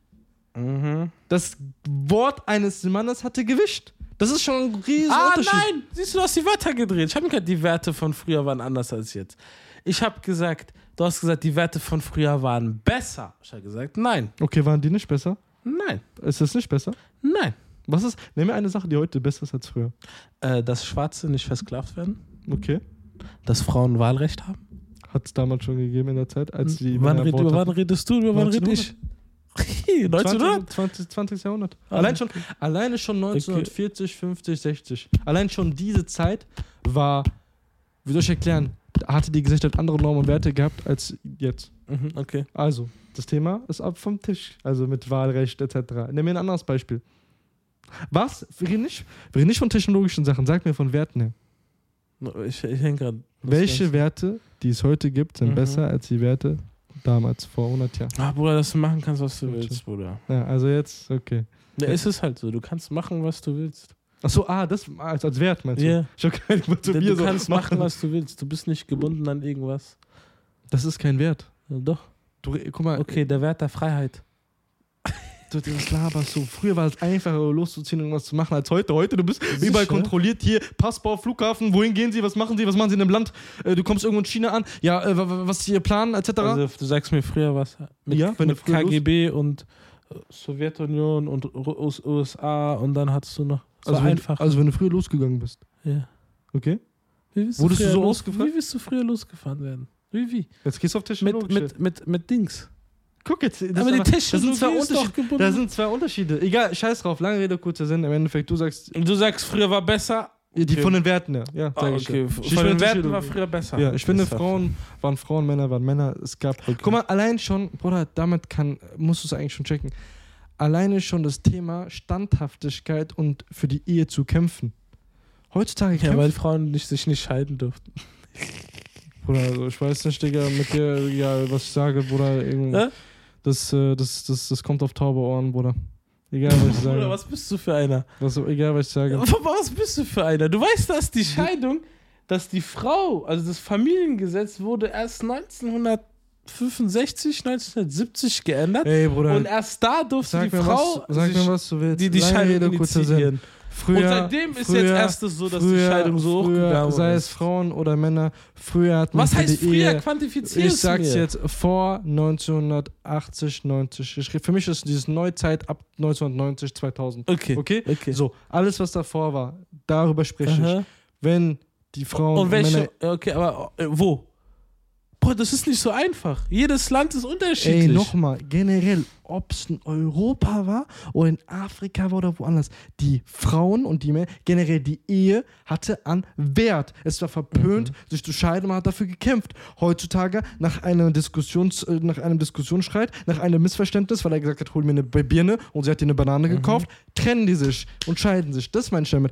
Mhm. Das Wort eines Mannes hatte Gewicht. Das ist schon ein riesen Ah, Unterschied. nein! Siehst du, du hast die Wörter gedreht. Ich habe gesagt, die Werte von früher waren anders als jetzt. Ich habe gesagt, du hast gesagt, die Werte von früher waren besser. Ich habe gesagt, nein. Okay, waren die nicht besser? Nein. Ist das nicht besser? Nein. Was ist? Nenn mir eine Sache, die heute besser ist als früher. Äh, dass Schwarze nicht versklavt werden. Okay. Dass Frauen Wahlrecht haben. Hat es damals schon gegeben in der Zeit, als die wann, Männer red, über wann redest du? Über wann rede ich? 1900? 20, 20, 20. Jahrhundert. Ah, allein, schon, alleine schon 1940, 50, 60. Allein schon diese Zeit war, wie soll ich erklären, hatte die Gesellschaft andere Normen und Werte gehabt als jetzt. Mhm, okay. Also, das Thema ist ab vom Tisch. Also mit Wahlrecht etc. Nimm mir ein anderes Beispiel. Was? Wir reden nicht, wir reden nicht von technologischen Sachen. Sag mir von Werten her. Ich, ich hänge gerade. Welche Werte, die es heute gibt, sind Mhm. besser als die Werte damals, vor 100 Jahren? Ah, Bruder, dass du machen kannst, was du willst, Bruder. Ja, also jetzt, okay. Ja, Ja. es ist halt so. Du kannst machen, was du willst. Achso, ah, das als, als Wert meinst du? Ja. Ich hab mal zu Du mir so kannst machen, was du willst. Du bist nicht gebunden an irgendwas. Das ist kein Wert. Ja, doch. Du, guck mal, Okay, der Wert der Freiheit. Du das laberst du. Früher war es einfacher, loszuziehen und irgendwas zu machen als heute. Heute, du bist Sicher? überall kontrolliert. Hier, Passbau, Flughafen, wohin gehen sie, was machen sie, was machen sie in einem Land? Äh, du kommst irgendwo in China an. Ja, äh, wa- wa- was ist ihr Plan, etc. Also, du sagst mir früher was. Mit, Ja, mit du KGB und äh, Sowjetunion und USA und dann hattest du noch. So also, wenn, einfach. also wenn du früher losgegangen bist. ja. Okay? Wie bist Wurdest du früher so los- ausgefahren? Wie bist du früher losgefahren werden? Wie, wie? Jetzt gehst du auf Mit, technologische. mit, mit, mit Dings. Guck jetzt. Das aber die das sind zwei Unterschiede. Da sind zwei Unterschiede. Egal, scheiß drauf. Lange Rede, kurzer Sinn. Im Endeffekt, du sagst, du sagst, früher war besser. die Okay. von den Werten her. Ja, Ah, sag ich okay. ja. Von Ich den Werten war früher besser. Ja, ich finde, Frauen waren Frauen, Männer waren Männer. Es gab. Okay. Guck mal, allein schon, Bruder, damit kann, musst du es eigentlich schon checken. Alleine schon das Thema Standhaftigkeit und für die Ehe zu kämpfen. Heutzutage Ja, kämpfen. weil Frauen nicht, sich nicht scheiden durften. Bruder, also ich weiß nicht, Digga, mit dir, ja, was ich sage, Bruder, irgend- Hä? Das, äh, das, das, das kommt auf taube Ohren, Bruder. Egal, was ich sage. Bruder, was bist du für einer? was, egal, was ich sage. Was bist du für einer? Du weißt, dass die Scheidung, dass die Frau, also das Familiengesetz wurde erst 1965, 1970 geändert. Ey, Bruder, Und erst da durfte die Frau was, sag sich mir, was du willst. die, die Scheidung initiieren. Früher, Und seitdem ist früher, jetzt erst so, dass früher, die Scheidung so früher, hochgegangen sei ist. es Frauen oder Männer, früher hat man Was heißt die früher? Ehe, Quantifizier Ich sag's mir. jetzt vor 1980, 90. Ich, für mich ist dieses Neuzeit ab 1990, 2000. Okay. Okay? okay. So, alles, was davor war, darüber spreche ich. Aha. Wenn die Frauen Und welche? Männer. Okay, aber äh, wo? Boah, das ist nicht so einfach. Jedes Land ist unterschiedlich. Ey, nochmal, generell, ob es in Europa war oder in Afrika war oder woanders, die Frauen und die Männer, generell die Ehe hatte an Wert. Es war verpönt, Mhm. sich zu scheiden, man hat dafür gekämpft. Heutzutage, nach, einer Diskussions, äh, nach einem Diskussionsstreit, nach einem Missverständnis, weil er gesagt hat, hol mir eine Birne und sie hat dir eine Banane Mhm. gekauft, trennen die sich und scheiden sich. Das meine ich damit.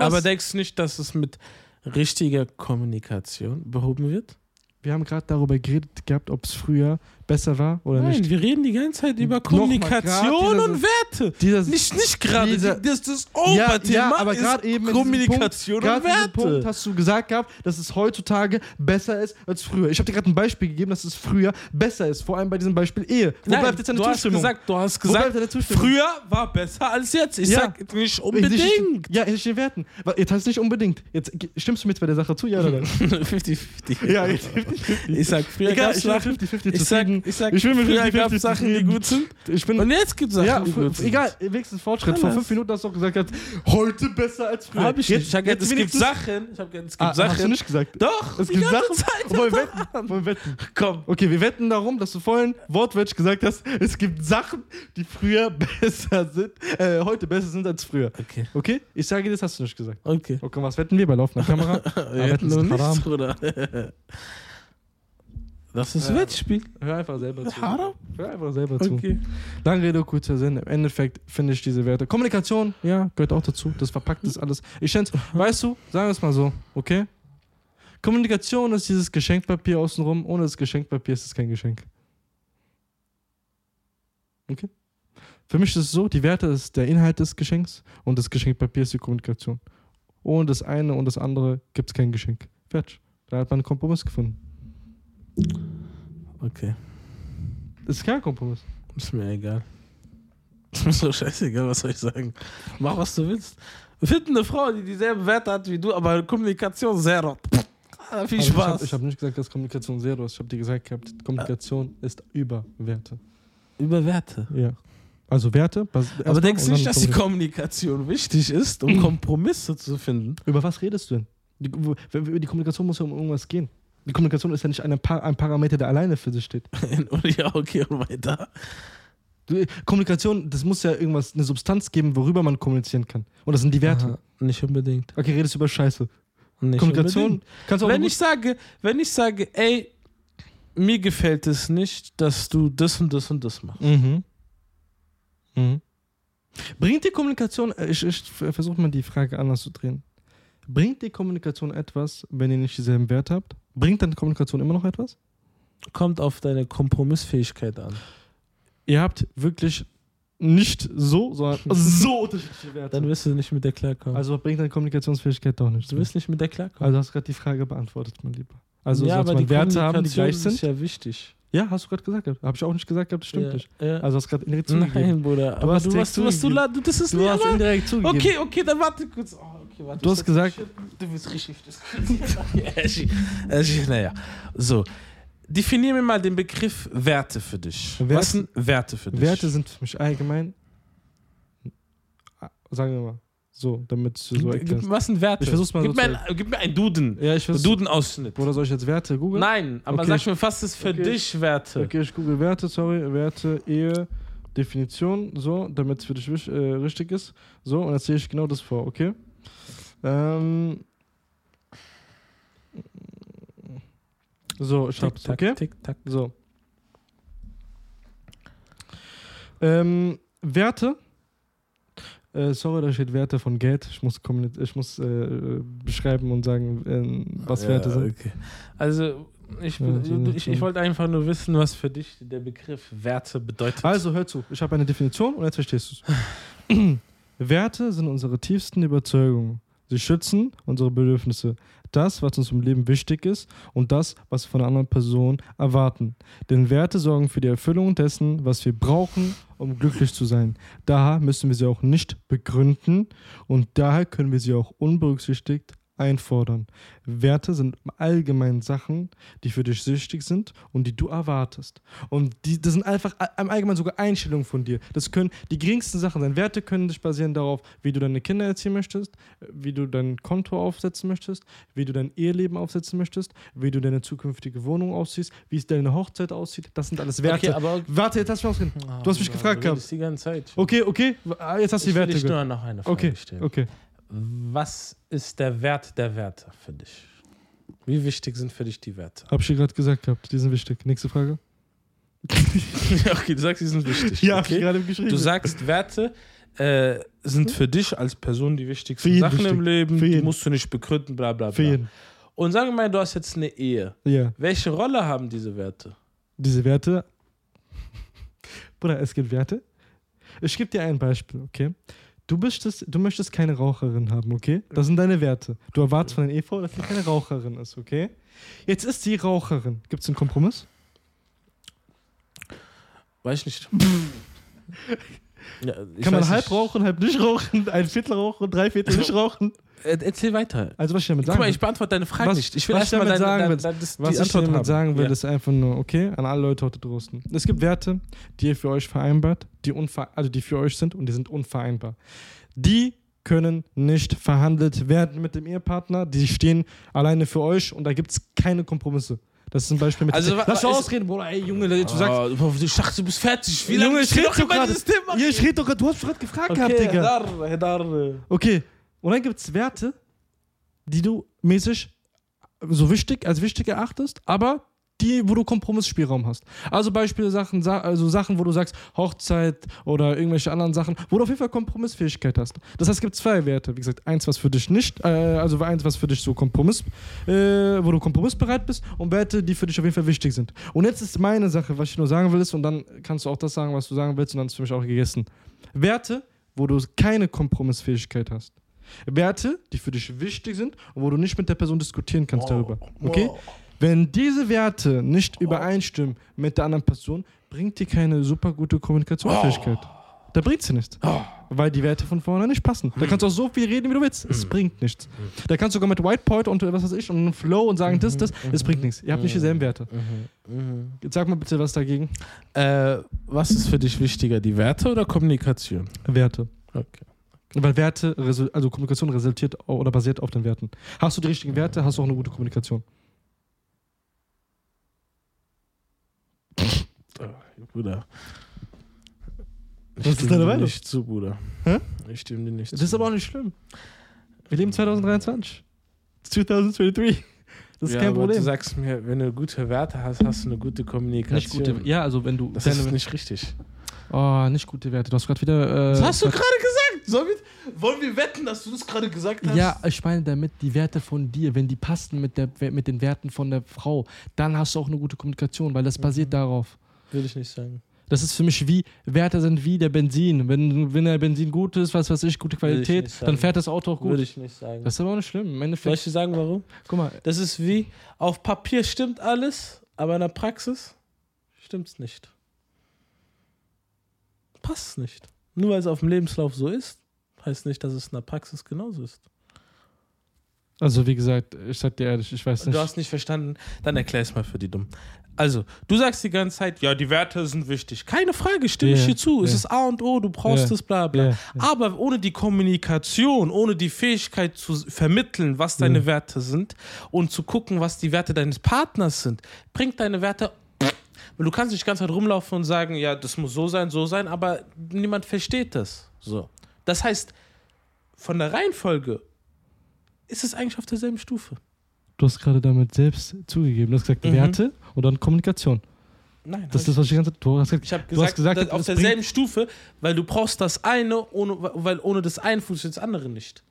Aber denkst du nicht, dass es mit richtiger Kommunikation behoben wird? Wir haben gerade darüber geredet gehabt, ob es früher besser war oder Nein, nicht. wir reden die ganze Zeit über Kommunikation dieser- und Werte. Dieser, Nicht, nicht gerade. Das, das Ja, Oberthema ja, aber ist gerade eben Kommunikation Punkt, und diesem Punkt Werte. hast du gesagt gehabt, dass es heutzutage besser ist als früher. Ich habe dir gerade ein Beispiel gegeben, dass es früher besser ist. Vor allem bei diesem Beispiel Ehe. Wo Nein, bleibt jetzt deine du hast Zustimmung? gesagt, du hast gesagt, früher war besser als jetzt. Ich Ja. sag nicht Ich- unbedingt. Ja, in den Werten. Jetzt heißt es nicht unbedingt. Jetzt stimmst du mir jetzt bei der Sache zu, ja oder nein? 50-50. ja, jetzt 50-50. Ich sag, früher Egal, ich will Sachen, 50-50 ich sag, zufrieden. ich sag, Ich will mit früher 50-50 gab es Sachen, die gut sind. Ich bin. Und jetzt gibt es Sachen, ja, die gut sind. egal, wenigstens Fortschritt. Vor Alles. fünf Minuten hast du auch gesagt, gehabt, heute besser als früher. Hab ich nicht. Ich hab gesagt, es gibt Sachen. Ich hab gesagt, es gibt Ah, hast du Sachen. nicht gesagt? Doch, Es die gibt ganze Sachen. Zeit. Wollen wir wetten? Wollen wir wetten? Komm. Okay, wir wetten darum, dass du vorhin wortwörtlich gesagt hast, es gibt Sachen, die früher besser sind, äh, heute besser sind als früher. Okay, Okay? Ich sage dir, das hast du nicht gesagt. okay. Okay, was wetten wir bei laufender Kamera? Wir wetten haram. nichts, Bruder. Das ist Ja. Wettspiel. Hör einfach selber zu. Haram? Hör einfach selber zu. Okay. Lange Rede, kurzer Sinn. Im Endeffekt finde ich diese Werte. Kommunikation, ja, gehört auch dazu. Das verpackt ist alles. Ich schätze, weißt du, sagen wir es mal so, okay? Kommunikation ist dieses Geschenkpapier außenrum. Ohne das Geschenkpapier ist es kein Geschenk. Okay? Für mich ist es so, die Werte ist der Inhalt des Geschenks und das Geschenkpapier ist die Kommunikation. Ohne das eine und das andere gibt es kein Geschenk. Fertig. Da hat man einen Kompromiss gefunden. Okay. Das ist kein Kompromiss. Ist mir egal. Ist mir so scheißegal, was soll ich sagen. Mach, was du willst. Find eine Frau, die dieselben Werte hat wie du, aber Kommunikation zero. Ah, Viel Aber Ich Spaß. habe hab nicht gesagt, dass Kommunikation zero ist. Ich habe dir gesagt, gehabt, Kommunikation ist über Werte. Über Werte. Ja. Also Werte. Aber denkst du nicht, dass die Kommunikation. Wichtig ist, um Kompromisse zu finden? Über was redest du denn? Die, über die Kommunikation muss ja um irgendwas gehen. Die Kommunikation ist ja nicht eine pa ein Parameter, der alleine für sich steht. ja, okay, und weiter. Kommunikation, das muss ja irgendwas, eine Substanz geben, worüber man kommunizieren kann. Und das sind die Werte. Aha, nicht unbedingt. Okay, redest du über Scheiße. Nicht Kommunikation unbedingt. kannst du auch Wenn ich sage, wenn ich sage, ey, mir gefällt es nicht, dass du das und das und das machst. Mhm. Mhm. Bringt die Kommunikation, äh, ich, ich versuche mal die Frage anders zu drehen. Bringt die Kommunikation etwas, wenn ihr nicht dieselben Werte habt? Bringt dann Kommunikation immer noch etwas? Kommt auf deine Kompromissfähigkeit an. Ihr habt wirklich nicht so, sondern so unterschiedliche Werte. Dann wirst du nicht mit der klarkommen. also bringt deine Kommunikationsfähigkeit doch nichts. du wirst nicht mit der klarkommen. Also hast du gerade die Frage beantwortet, mein Lieber. Also ja, aber die Werte haben, die gleich sind? ist ja wichtig. Ja, hast du gerade gesagt. Habe ich auch nicht gesagt, gehabt, das stimmt ja, nicht. Ja. Also hast du gerade indirekt zugegeben. Nein, Bruder. aber hast du, was, du, was du, la- du, das ist Du nicht, hast aber- indirekt zugegeben. Okay, okay, dann warte kurz. Oh, warte, Du hast gesagt- Du bist richtig ich- naja. So. Definier mir mal den Begriff Werte für dich. Werte- Was sind Werte für dich? Werte sind für mich allgemein, sagen wir mal, so, damit du so Gib- erklärst. Was sind Werte? Ich versuch's mal gib so mir ein, Gib mir einen Duden. Ja, ich versuch, Duden-Ausschnitt. Oder soll ich jetzt Werte googeln? Nein, aber Okay, sag ich- mir, was ist für okay. dich Werte? Okay, ich google Werte, sorry, Werte, Ehe, Definition, so, damit es für dich äh, richtig ist. So, und jetzt sehe ich genau das vor, okay? Ähm, so, ich hab's, Tick, okay? tack, tick, tack. So. Ähm, Werte. Äh, sorry, da steht Werte von Geld. Ich muss, ich muss äh, beschreiben und sagen, ähm, was Ja, Werte sind. Okay. Also, ich, ich, ich, wollte einfach nur wissen, was für dich der Begriff Werte bedeutet. Also, hör zu. Ich habe eine Definition und jetzt verstehst du es. Werte sind unsere tiefsten Überzeugungen. Sie schützen unsere Bedürfnisse, das, was uns im Leben wichtig ist und das, was wir von einer anderen Person erwarten. Denn Werte sorgen für die Erfüllung dessen, was wir brauchen, um glücklich zu sein. Daher müssen wir sie auch nicht begründen und daher können wir sie auch unberücksichtigt einfordern. Werte sind allgemein Sachen, die für dich wichtig sind und die du erwartest. Und die, das sind einfach im Allgemeinen sogar Einstellungen von dir. Das können die geringsten Sachen sein. Werte können dich basieren darauf, wie du deine Kinder erziehen möchtest, wie du dein Konto aufsetzen möchtest, wie du dein Eheleben aufsetzen möchtest, wie du deine zukünftige Wohnung aussiehst, wie es deine Hochzeit aussieht. Das sind alles Werte. Okay, aber Warte, jetzt lass mich ausreden. Du hast mich gefragt gehabt. die ganze Zeit. Okay, okay, ah, jetzt hast du ich die will Werte dich gehört. nur noch eine Frage Okay, stellen. okay. Was ist der Wert der Werte für dich? Wie wichtig sind für dich die Werte? Hab ich dir gerade gesagt gehabt, die sind wichtig. Nächste Frage. okay, du sagst, die sind wichtig. Ja, hab ich okay? gerade geschrieben. Du sagst, Werte äh, sind für dich als Person die wichtigsten Für Sachen wichtig. im Leben. Für Die musst du nicht begründen, bla bla Für bla. jeden. Und sagen wir mal, du hast jetzt eine Ehe. Ja. Welche Rolle haben diese Werte? diese Werte. Bruder, es gibt Werte. Ich gebe dir ein Beispiel, okay? Du möchtest, du möchtest keine Raucherin haben, okay? Das sind deine Werte. Du erwartest von deiner Ehefrau, dass sie keine Raucherin ist, okay? Jetzt ist sie Raucherin. Gibt es einen Kompromiss? Weiß ich nicht. ja, ich Kann man halb nicht. rauchen, halb nicht rauchen, ein Viertel rauchen, drei Viertel nicht rauchen? Äh, Erzähl weiter. Also was ich damit Guck sagen mal, will, ich beantworte deine Frage Was- nicht. Ich will was ich erstmal damit deine, sagen deine, will, deine, das- was ich damit haben. sagen will, Ja. ist einfach nur, okay, an alle Leute heute draußen. Es gibt Werte, die ihr für euch vereinbart, die, unver also die für euch sind und die sind unvereinbar. Die können nicht verhandelt werden mit dem Ehepartner, die stehen alleine für euch und da gibt es keine Kompromisse. Das ist ein Beispiel mit. Also, Lass ist- ausreden, Bruder, ey Junge, du sagst. Oh, ich dachte, du bist fertig. Wie Junge, lange ich rede doch gerade. du hast gerade gefragt gehabt, okay, Digga. Hedar, Hedar. Okay, und dann gibt es Werte, die du mäßig so wichtig, als wichtig erachtest, aber die, wo du Kompromissspielraum hast. Also Beispiele Sachen, sa also Sachen, wo du sagst, Hochzeit oder irgendwelche anderen Sachen, wo du auf jeden Fall Kompromissfähigkeit hast. Das heißt, es gibt zwei Werte. Wie gesagt, eins, was für dich nicht, äh, also eins, was für dich so Kompromiss, äh, wo du kompromissbereit bist und Werte, die für dich auf jeden Fall wichtig sind. Und jetzt ist meine Sache, was ich nur sagen will, ist, und dann kannst du auch das sagen, was du sagen willst, und dann ist für mich auch gegessen. Werte, wo du keine Kompromissfähigkeit hast. Werte, die für dich wichtig sind und wo du nicht mit der Person diskutieren kannst darüber. Okay? Wow. Wenn diese Werte nicht übereinstimmen mit der anderen Person, bringt dir keine super gute Kommunikationsfähigkeit. Da bringt sie nichts. Weil die Werte von vorne nicht passen. Da kannst du auch so viel reden, wie du willst. Es bringt nichts. Da kannst du sogar mit Whitepoint und was weiß ich und Flow und sagen, das, das, es bringt nichts. Ihr habt nicht dieselben Werte. Jetzt sag mal bitte was dagegen. Äh, was ist für dich wichtiger, die Werte oder Kommunikation? Werte. Okay. Weil Werte, also Kommunikation resultiert oder basiert auf den Werten. Hast du die richtigen Werte, hast du auch eine gute Kommunikation. Oh, Bruder. Ich Was ist deine Meinung? Nicht zu, Bruder. Hä? Ich stimme dir nicht Das zu. ist aber auch nicht schlimm. Wir leben 2023. 2023. Das ist ja, kein aber Problem. Du sagst mir, wenn du gute Werte hast, hast du eine gute Kommunikation. Nicht gute, ja, also wenn du Das ist nicht richtig. Oh, nicht gute Werte. Du hast gerade wieder. Äh, Das hast du gerade gesagt. Sollen wir, wollen wir wetten, dass du das gerade gesagt hast? Ja, ich meine damit die Werte von dir, wenn die passen mit, der, mit den Werten von der Frau, dann hast du auch eine gute Kommunikation, weil das basiert Mhm. darauf. Will ich nicht sagen. Das ist für mich wie, Werte sind wie der Benzin. Wenn, wenn der Benzin gut ist, was weiß ich, gute ich Qualität, sagen. dann fährt das Auto auch gut. Würde ich nicht sagen. Das ist aber auch nicht schlimm. Im Soll ich dir sagen, warum? guck mal, Das ist wie, auf Papier stimmt alles, aber in der Praxis stimmt's nicht. Passt nicht. Nur weil es auf dem Lebenslauf so ist, heißt nicht, dass es in der Praxis genauso ist. also wie gesagt, ich sag dir ehrlich, ich weiß nicht. Du hast nicht verstanden, dann erklär es mal für die Dummen. Also, du sagst die ganze Zeit, ja, die Werte sind wichtig. Keine Frage, stimme ich Ja, dir zu. Es ja. ist A und O, du brauchst Ja, es, bla bla. Aber ohne die Kommunikation, ohne die Fähigkeit zu vermitteln, was deine. Werte sind und zu gucken, was die Werte deines Partners sind, bringt deine Werte. Weil du kannst nicht ganze Zeit rumlaufen und sagen, ja, das muss so sein, so sein, aber niemand versteht das. So. Das heißt, von der Reihenfolge ist es eigentlich auf derselben Stufe. Du hast gerade damit selbst zugegeben. Du hast gesagt, Mhm. Werte und dann Kommunikation. Nein, Das ist das, was ich die ganze Zeit. Du hast gesagt, Ich habe du hast gesagt, gesagt, auf derselben Stufe, weil du brauchst das eine, ohne, weil ohne das eine funktioniert das andere nicht.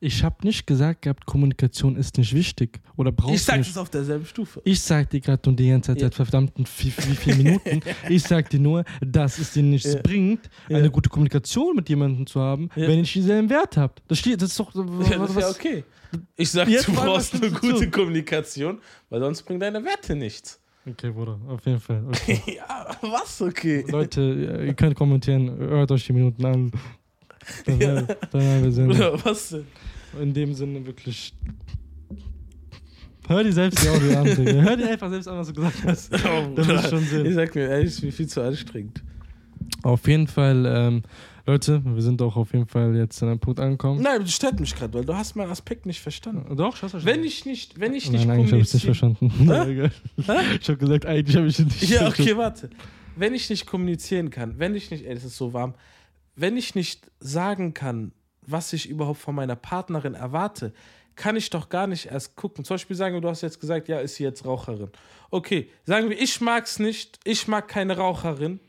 Ich habe nicht gesagt gehabt, Kommunikation ist nicht wichtig oder brauchst ich du sag nicht. es auf derselben Stufe. Ich sag dir gerade und die ganze Zeit Ja. seit verdammten wie, wie vielen Minuten, ich sag dir nur, dass es dir nichts Ja. bringt, Ja. eine gute Kommunikation mit jemandem zu haben, Ja. wenn ich dieselben Wert habe. Das steht, das ist doch. Ja, das ist ja okay. Ich sag, Jetzt du brauchst was eine gute zu? Kommunikation, weil sonst bringen deine Werte nichts. Okay, Bruder, auf jeden Fall. Okay. ja, was okay? Leute, ihr könnt kommentieren, hört euch die Minuten an. Dann, Ja. dann haben wir Sinn. Oder was denn? In dem Sinne wirklich. Hör dir selbst die Audio an, Digga. Hör dir einfach selbst an, was du gesagt hast. Oh, Das ist schon Sinn. Ich sag mir ehrlich, wie viel zu anstrengend. Auf jeden Fall, ähm, Leute, wir sind auch auf jeden Fall jetzt an einem Punkt angekommen. Nein, das stört mich gerade, weil du hast meinen Aspekt nicht verstanden. Doch, ich hab's verstanden. Wenn ich nicht, wenn ich nicht Nein, eigentlich habe ich es nicht verstanden. Hä? Ich habe gesagt, eigentlich habe ich es nicht Ja, okay, warte. Wenn ich nicht kommunizieren kann, wenn ich nicht, ey, das ist so warm, wenn ich nicht sagen kann, was ich überhaupt von meiner Partnerin erwarte, kann ich doch gar nicht erst gucken. Zum Beispiel sagen wir, du hast jetzt gesagt, ja, ist sie jetzt Raucherin. Okay, sagen wir, ich mag's nicht, ich mag keine Raucherin,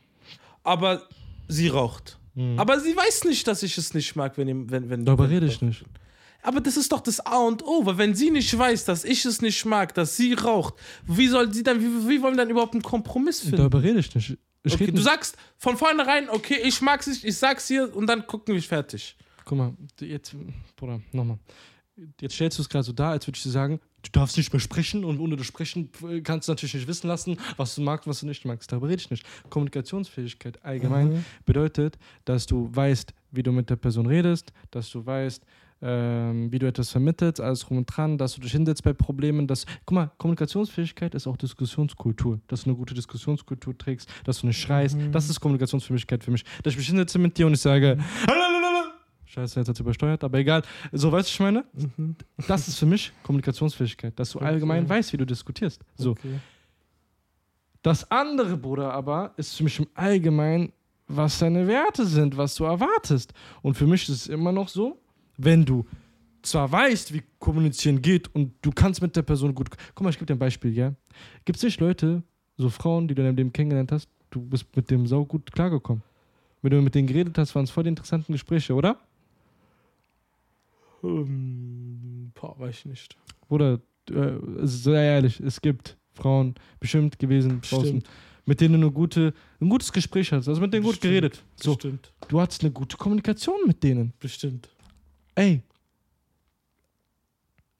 aber sie raucht. Aber sie weiß nicht, dass ich es nicht mag, wenn wenn wenn. Mhm. Darüber rede ich nicht. Aber das ist doch das A und O, weil wenn sie nicht weiß, dass ich es nicht mag, dass sie raucht, wie soll sie dann, wie, wie wollen wir dann überhaupt einen Kompromiss finden? Darüber rede ich nicht. Okay, du sagst von vornherein, okay, ich mag's nicht, ich sag's hier und dann gucken wir fertig. Guck mal, jetzt, Bruder, nochmal. Jetzt stellst du es gerade so dar, als würde ich dir sagen, du darfst nicht mehr sprechen und ohne das Sprechen äh, kannst du natürlich nicht wissen lassen, was du magst, was du nicht magst. Darüber rede ich nicht. Kommunikationsfähigkeit allgemein Mhm. bedeutet, dass du weißt, wie du mit der Person redest, dass du weißt, ähm, wie du etwas vermittelst, alles drum und dran, dass du dich hinsetzt bei Problemen, dass, guck mal, Kommunikationsfähigkeit ist auch Diskussionskultur, dass du eine gute Diskussionskultur trägst, dass du nicht schreist, Mhm. das ist Kommunikationsfähigkeit für mich. Dass ich mich hinsetze mit dir und ich sage, Scheiße, jetzt hat es übersteuert, aber egal. So, weißt du, ich meine? Mhm. Das ist für mich Kommunikationsfähigkeit, dass du Okay. allgemein weißt, wie du diskutierst. So. Okay. Das andere, Bruder, aber ist für mich im Allgemeinen, was deine Werte sind, was du erwartest. Und für mich ist es immer noch so, wenn du zwar weißt, wie kommunizieren geht und du kannst mit der Person gut. Guck mal, ich gebe dir ein Beispiel, ja. Gibt es nicht Leute, so Frauen, die du in deinem Leben kennengelernt hast, du bist mit dem sau gut klargekommen. Wenn du mit denen geredet hast, waren es voll die interessanten Gespräche, oder? Ähm, boah, weiß ich nicht. Oder, äh, sehr ehrlich, es gibt Frauen bestimmt gewesen draußen, mit denen du eine gute, ein gutes Gespräch hast, also mit denen gut Bestimmt. geredet. So, Bestimmt. du hattest eine gute Kommunikation mit denen. Bestimmt. Ey,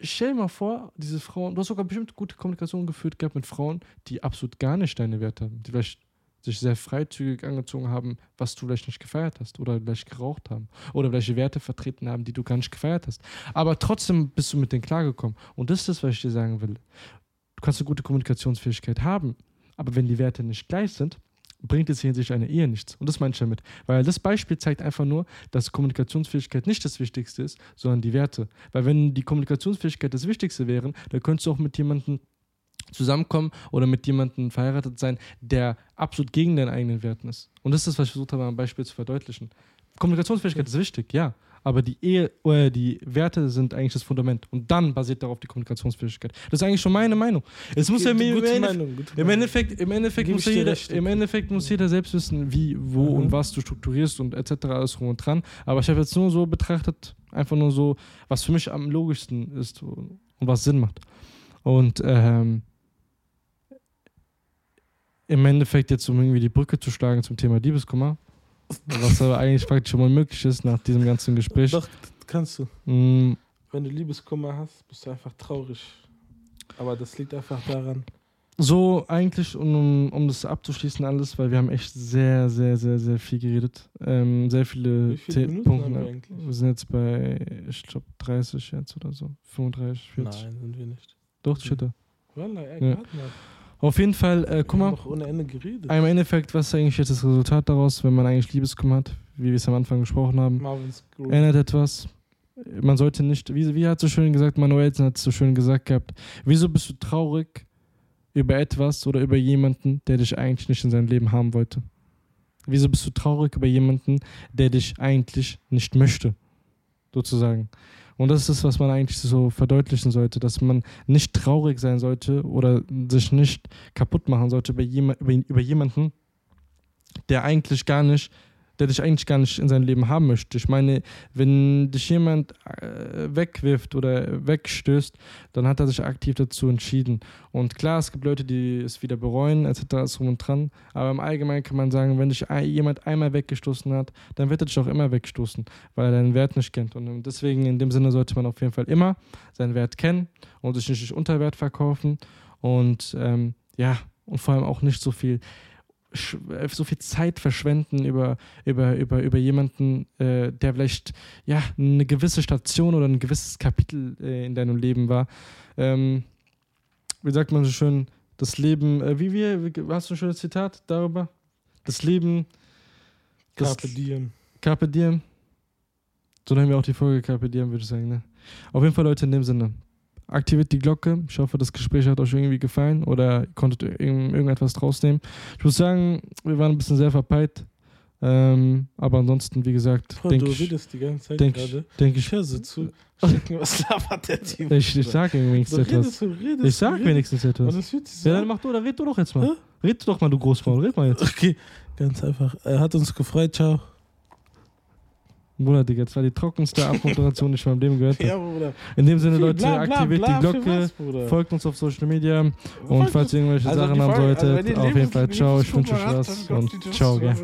stell dir mal vor, diese Frauen, du hast sogar bestimmt gute Kommunikation geführt gehabt mit Frauen, die absolut gar nicht deine Werte haben, die vielleicht sich sehr freizügig angezogen haben, was du vielleicht nicht gefeiert hast oder vielleicht geraucht haben oder welche Werte vertreten haben, die du gar nicht gefeiert hast. Aber trotzdem bist du mit denen klargekommen. Und das ist das, was ich dir sagen will. Du kannst eine gute Kommunikationsfähigkeit haben, aber wenn die Werte nicht gleich sind, bringt es hier in sich eine Ehe nichts. Und das meine ich damit. Weil das Beispiel zeigt einfach nur, dass Kommunikationsfähigkeit nicht das Wichtigste ist, sondern die Werte. Weil wenn die Kommunikationsfähigkeit das Wichtigste wäre, dann könntest du auch mit jemandem zusammenkommen oder mit jemandem verheiratet sein, der absolut gegen deinen eigenen Werten ist. Und das ist das, was ich versucht habe, am Beispiel zu verdeutlichen. Kommunikationsfähigkeit ist wichtig, ja. Aber die Ehe oder die Werte sind eigentlich das Fundament. Und dann basiert darauf die Kommunikationsfähigkeit. Das ist eigentlich schon meine Meinung. Es muss ja mir im Meinung, im. Endeffekt, im Endeffekt, Gebe muss, jeder, im. Endeffekt muss jeder selbst wissen, wie, wo Mhm. und was du strukturierst und etc. alles rum und dran. Aber ich habe jetzt nur so betrachtet, einfach nur so, was für mich am logischsten ist und was Sinn macht. Und ähm, im Endeffekt jetzt, um irgendwie die Brücke zu schlagen zum Thema Liebeskummer, was aber eigentlich praktisch schon mal möglich ist nach diesem ganzen Gespräch. Doch, kannst du. Mm, Wenn du Liebeskummer hast, bist du einfach traurig. Aber das liegt einfach daran. So, eigentlich, um, um das abzuschließen, alles, weil wir haben echt sehr, sehr, sehr, sehr viel geredet. Ähm, sehr viele viele The- Minuten Punkte. haben wir eigentlich? Wir sind jetzt bei, ich glaube, 30 jetzt oder so. 35, 40. Nein, sind wir nicht. Doch, shit. Wallah, ey, Ja. Auf jeden Fall, äh, guck mal, doch ohne Ende geredet. im Endeffekt, was ist eigentlich jetzt das Resultat daraus, wenn man eigentlich Liebeskummer hat, wie wir es am Anfang gesprochen haben? Marvin's Group. Ändert etwas. Man sollte nicht, wie, wie hat so schön gesagt, Manuelsen hat es so schön gesagt gehabt, wieso bist du traurig über etwas oder über jemanden, der dich eigentlich nicht in seinem Leben haben wollte? Wieso bist du traurig über jemanden, der dich eigentlich nicht möchte? Sozusagen. Und das ist das, was man eigentlich so verdeutlichen sollte, dass man nicht traurig sein sollte oder sich nicht kaputt machen sollte über, jema über, über jemanden, der eigentlich gar nicht, der dich eigentlich gar nicht in seinem Leben haben möchte. Ich meine, wenn dich jemand äh, wegwirft oder wegstößt, dann hat er sich aktiv dazu entschieden. Und klar, es gibt Leute, die es wieder bereuen, etc. ist rum und dran. Aber im Allgemeinen kann man sagen, wenn dich jemand einmal weggestoßen hat, dann wird er dich auch immer wegstoßen, weil er deinen Wert nicht kennt. Und deswegen, in dem Sinne, sollte man auf jeden Fall immer seinen Wert kennen und sich nicht unter Wert verkaufen. Und ähm, ja, und vor allem auch nicht so viel so viel Zeit verschwenden über, über, über, über jemanden, äh, der vielleicht ja eine gewisse Station oder ein gewisses Kapitel äh, in deinem Leben war. Ähm, wie sagt man so schön, das Leben, äh, wie wir, hast du ein schönes Zitat darüber? Das Leben, das Carpe Diem. Carpe Diem. So nennen wir auch die Folge Carpe Diem, würde ich sagen. Ne? Auf jeden Fall, Leute, in dem Sinne. Aktiviert die Glocke. Ich hoffe, das Gespräch hat euch irgendwie gefallen oder ihr konntet irgend, irgendetwas draus nehmen. Ich muss sagen, wir waren ein bisschen sehr verpeilt. Ähm, aber ansonsten, wie gesagt, denke du ich, redest die ganze Zeit denk gerade. ich, denk Ich ich, höre so zu. Was labert der Typ? ich, ich sag wenigstens Du etwas. redest, du redest. Ich sag du wenigstens etwas. Ja, dann an. mach du oder red du doch jetzt mal. Hä? Red du doch mal, du Großmaul. Red mal jetzt. Okay, ganz einfach. Er hat uns gefreut, ciao. Bruder, Digga, das war die trockenste Abmoderation, die ich in meinem Leben gehört habe. Ja, Bruder. In dem Sinne, Leute, bla, bla, aktiviert bla, die Glocke. was? Folgt uns auf Social Media und Folgt falls uns. ihr irgendwelche Also Sachen haben also solltet, ihr auf jeden Fall ciao, ich wünsche euch was und ciao, gell.